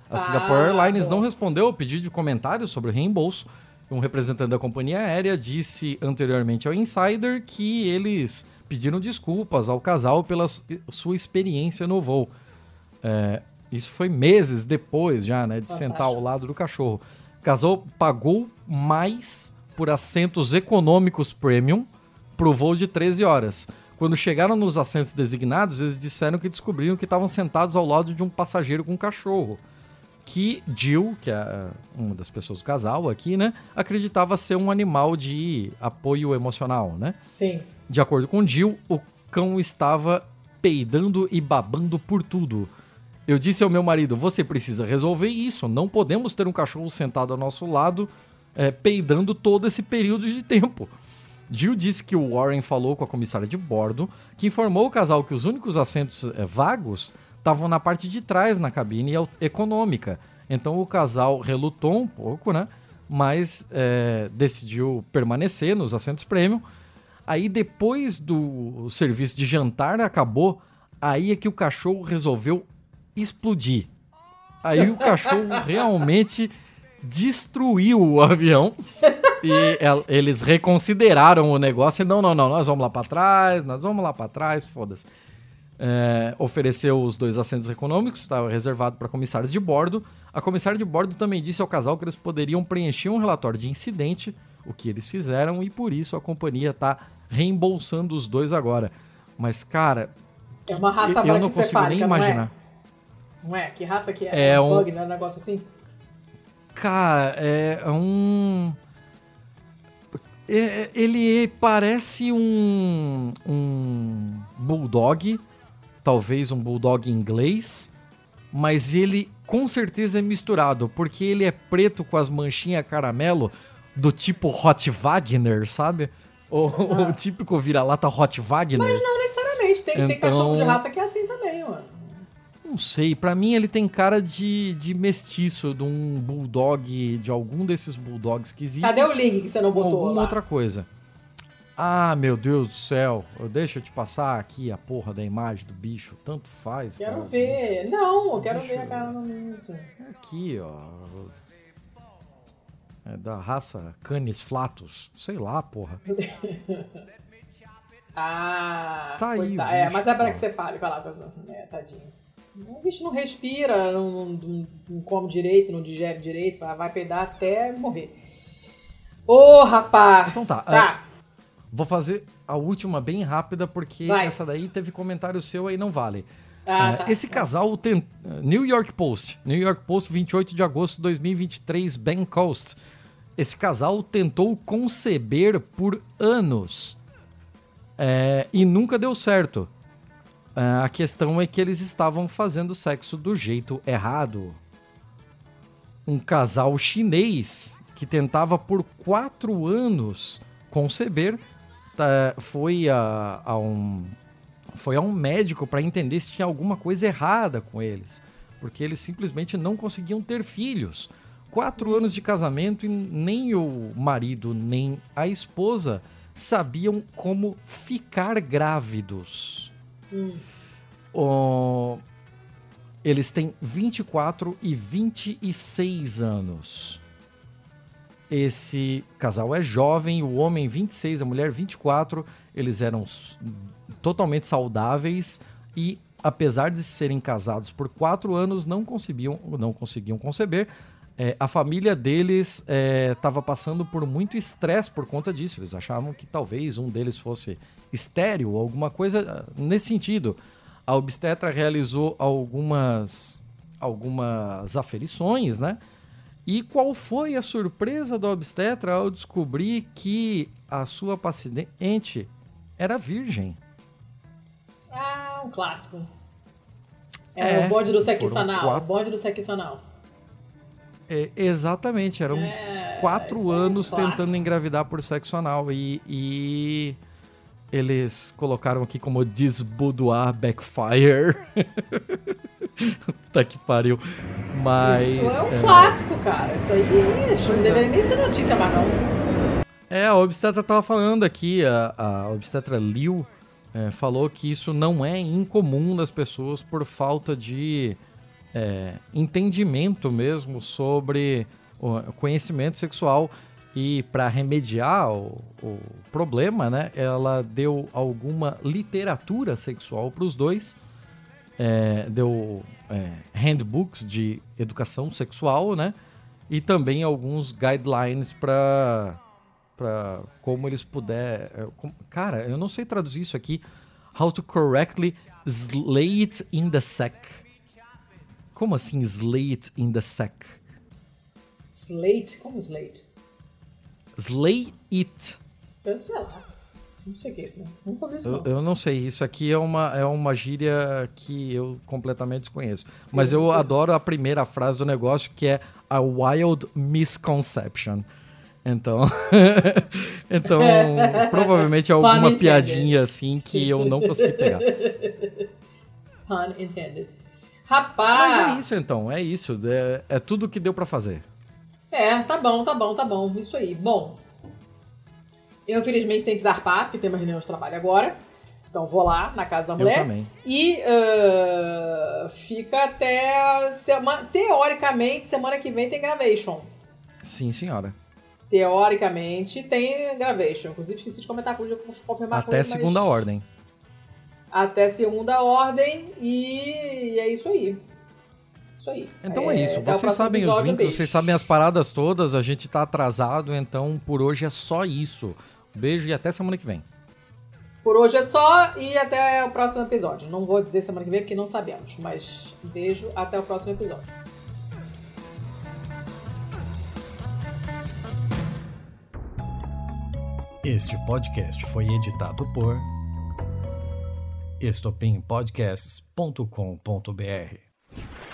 A ah, Singapore Airlines bom. não respondeu ao pedido de comentário sobre o reembolso. Um representante da companhia aérea disse anteriormente ao Insider que eles pediram desculpas ao casal pela sua experiência no voo. É, isso foi meses depois já, né? De Fantástico. sentar ao lado do cachorro. Casou, pagou mais por assentos econômicos premium pro voo de 13 horas. Quando chegaram nos assentos designados, eles disseram que descobriram que estavam sentados ao lado de um passageiro com um cachorro. Que Jill, que é uma das pessoas do casal aqui, né, acreditava ser um animal de apoio emocional, né? Sim. De acordo com Jill, o cão estava peidando e babando por tudo. Eu disse ao meu marido: você precisa resolver isso. Não podemos ter um cachorro sentado ao nosso lado é, peidando todo esse período de tempo. Jill disse que o Warren falou com a comissária de bordo, que informou o casal que os únicos assentos é, vagos estavam na parte de trás na cabine econômica. Então o casal relutou um pouco, né? Mas é, decidiu permanecer nos assentos premium. Aí depois do serviço de jantar acabou, aí é que o cachorro resolveu explodir. Aí o cachorro (laughs) realmente destruiu o avião e eles reconsideraram o negócio e não, não, não, nós vamos lá para trás, nós vamos lá para trás, foda-se. É, ofereceu os dois assentos econômicos, estava reservado para comissários de bordo. A comissária de bordo também disse ao casal que eles poderiam preencher um relatório de incidente, o que eles fizeram, e por isso a companhia está reembolsando os dois agora. Mas, cara, é uma raça eu, eu não consigo nem imaginar. Não é? Que raça que é? É um, bug, né? Um negócio assim? Cara, é um. É, ele parece um, um bulldog, talvez um bulldog inglês, mas ele com certeza é misturado, porque ele é preto com as manchinhas caramelo do tipo Hot Wagner, sabe? O, ah. o típico vira-lata Hot Wagner. Mas não necessariamente, tem, então... tem cachorro de raça que é assim também, mano. Não sei, para mim ele tem cara de, de mestiço, de um bulldog, de algum desses bulldogs que existem. Cadê o link que você não botou Alguma lá? outra coisa. Ah, meu Deus do céu. Deixa eu te passar aqui a porra da imagem do bicho. Tanto faz. Quero cara, ver. Não, eu quero bicho. ver a cara no. É aqui, ó. É da raça Canis flatus. Sei lá, porra. (laughs) ah, tá aí. É, mas é para que você fale. Vai lá, é, tadinho. O bicho não respira, não, não, não, come direito, não digere direito, vai peidar até morrer. Ô, oh, rapaz! Então tá. tá. É, vou fazer a última bem rápida, porque vai. essa daí teve comentário seu aí, não vale. Ah, é, tá. Esse casal tem. New York Post. New York Post, 28 de agosto de 2023, Ben Coast. Esse casal tentou conceber por anos é, e nunca deu certo. Uh, a questão é que eles estavam fazendo sexo do jeito errado. Um casal chinês que tentava por quatro anos conceber uh, foi a, a, um foi a um médico para entender se tinha alguma coisa errada com eles, porque eles simplesmente não conseguiam ter filhos. Quatro anos de casamento e nem o marido nem a esposa sabiam como ficar grávidos. Oh, eles têm 24 e 26 anos. Esse casal é jovem, o homem 26, a mulher 24. Eles eram totalmente saudáveis e, apesar de serem casados por quatro anos, não conseguiam, não conseguiam conceber. É, a família deles estava é, passando por muito estresse por conta disso. Eles achavam que talvez um deles fosse estéreo, alguma coisa ah, nesse sentido. A obstetra realizou algumas, algumas aferições, né? E qual foi a surpresa da obstetra ao descobrir que a sua paciente era virgem? Ah, um clássico. É, é o bode do sexo anal. Quatro... O bode do sexo anal. É, exatamente, eram é, quatro anos é um tentando engravidar por sexo anal. E, e eles colocaram aqui como desboudoir backfire. (laughs) tá que pariu. Mas. Isso é um é... clássico, cara. Isso aí isso não é. deveria nem ser notícia mais, não. É, a obstetra tava falando aqui, a, a obstetra Liu é, falou que isso não é incomum das pessoas por falta de é, entendimento mesmo sobre o conhecimento sexual. E para remediar o, o, problema, né, ela deu alguma literatura sexual para os dois, é, deu é, handbooks de educação sexual, né, e também alguns guidelines para para como eles puder. é, com- Cara, eu não sei traduzir isso aqui. How to correctly slay it in the sack. Como assim slay it in the sack? Slate? Como slate? Slay it. Eu sei lá. Não sei o que é isso, né? Nunca ouvi isso, Eu, não. eu não sei, isso aqui é uma, é uma gíria que eu completamente desconheço. Mas eu adoro a primeira frase do negócio, que é a wild misconception. Então, (laughs) então (laughs) provavelmente é alguma piadinha assim que eu não consegui pegar. (laughs) Pun intended. Mas Rapaz! é isso então, é isso. É, é tudo que deu pra fazer. É, tá bom, tá bom, tá bom. Isso aí. Bom, eu infelizmente tenho que zarpar, porque tem uma reunião de trabalho agora. Então vou lá na casa da Eu mulher. também. E ah, fica até semana. Teoricamente, semana que vem tem gravation. Sim, senhora. Teoricamente tem gravation. Inclusive, esqueci de comentar com confirmar com Até ele, mas- segunda ordem. Até segunda ordem e é isso aí. Isso aí. Então é, isso. até o Vocês sabem os links, beijo. vocês sabem as paradas todas. A gente tá atrasado, então por hoje é só isso. Beijo e até semana que vem. Por hoje é só e até o próximo episódio. Não vou dizer semana que vem porque não sabemos, mas beijo, até o próximo episódio. Este podcast foi editado por estopimpodcasts.com.br.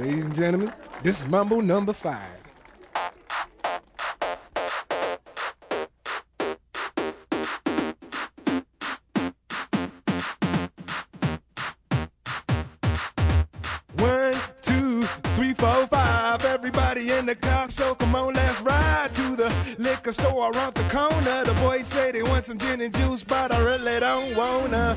Ladies and gentlemen, this is Mumble number five. One, two, three, four, five. Everybody in the car, so come on, let's ride to the liquor store around the corner. The boys say they want some gin and juice, but I really don't wanna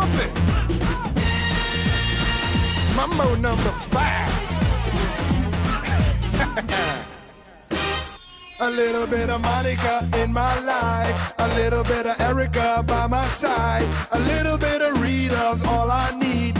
Trumpet. Mambo number five. (laughs) A little bit of Monica in my life. A little bit of Erica by my side. A little bit of Rita's all I need.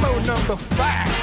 Mambo number five.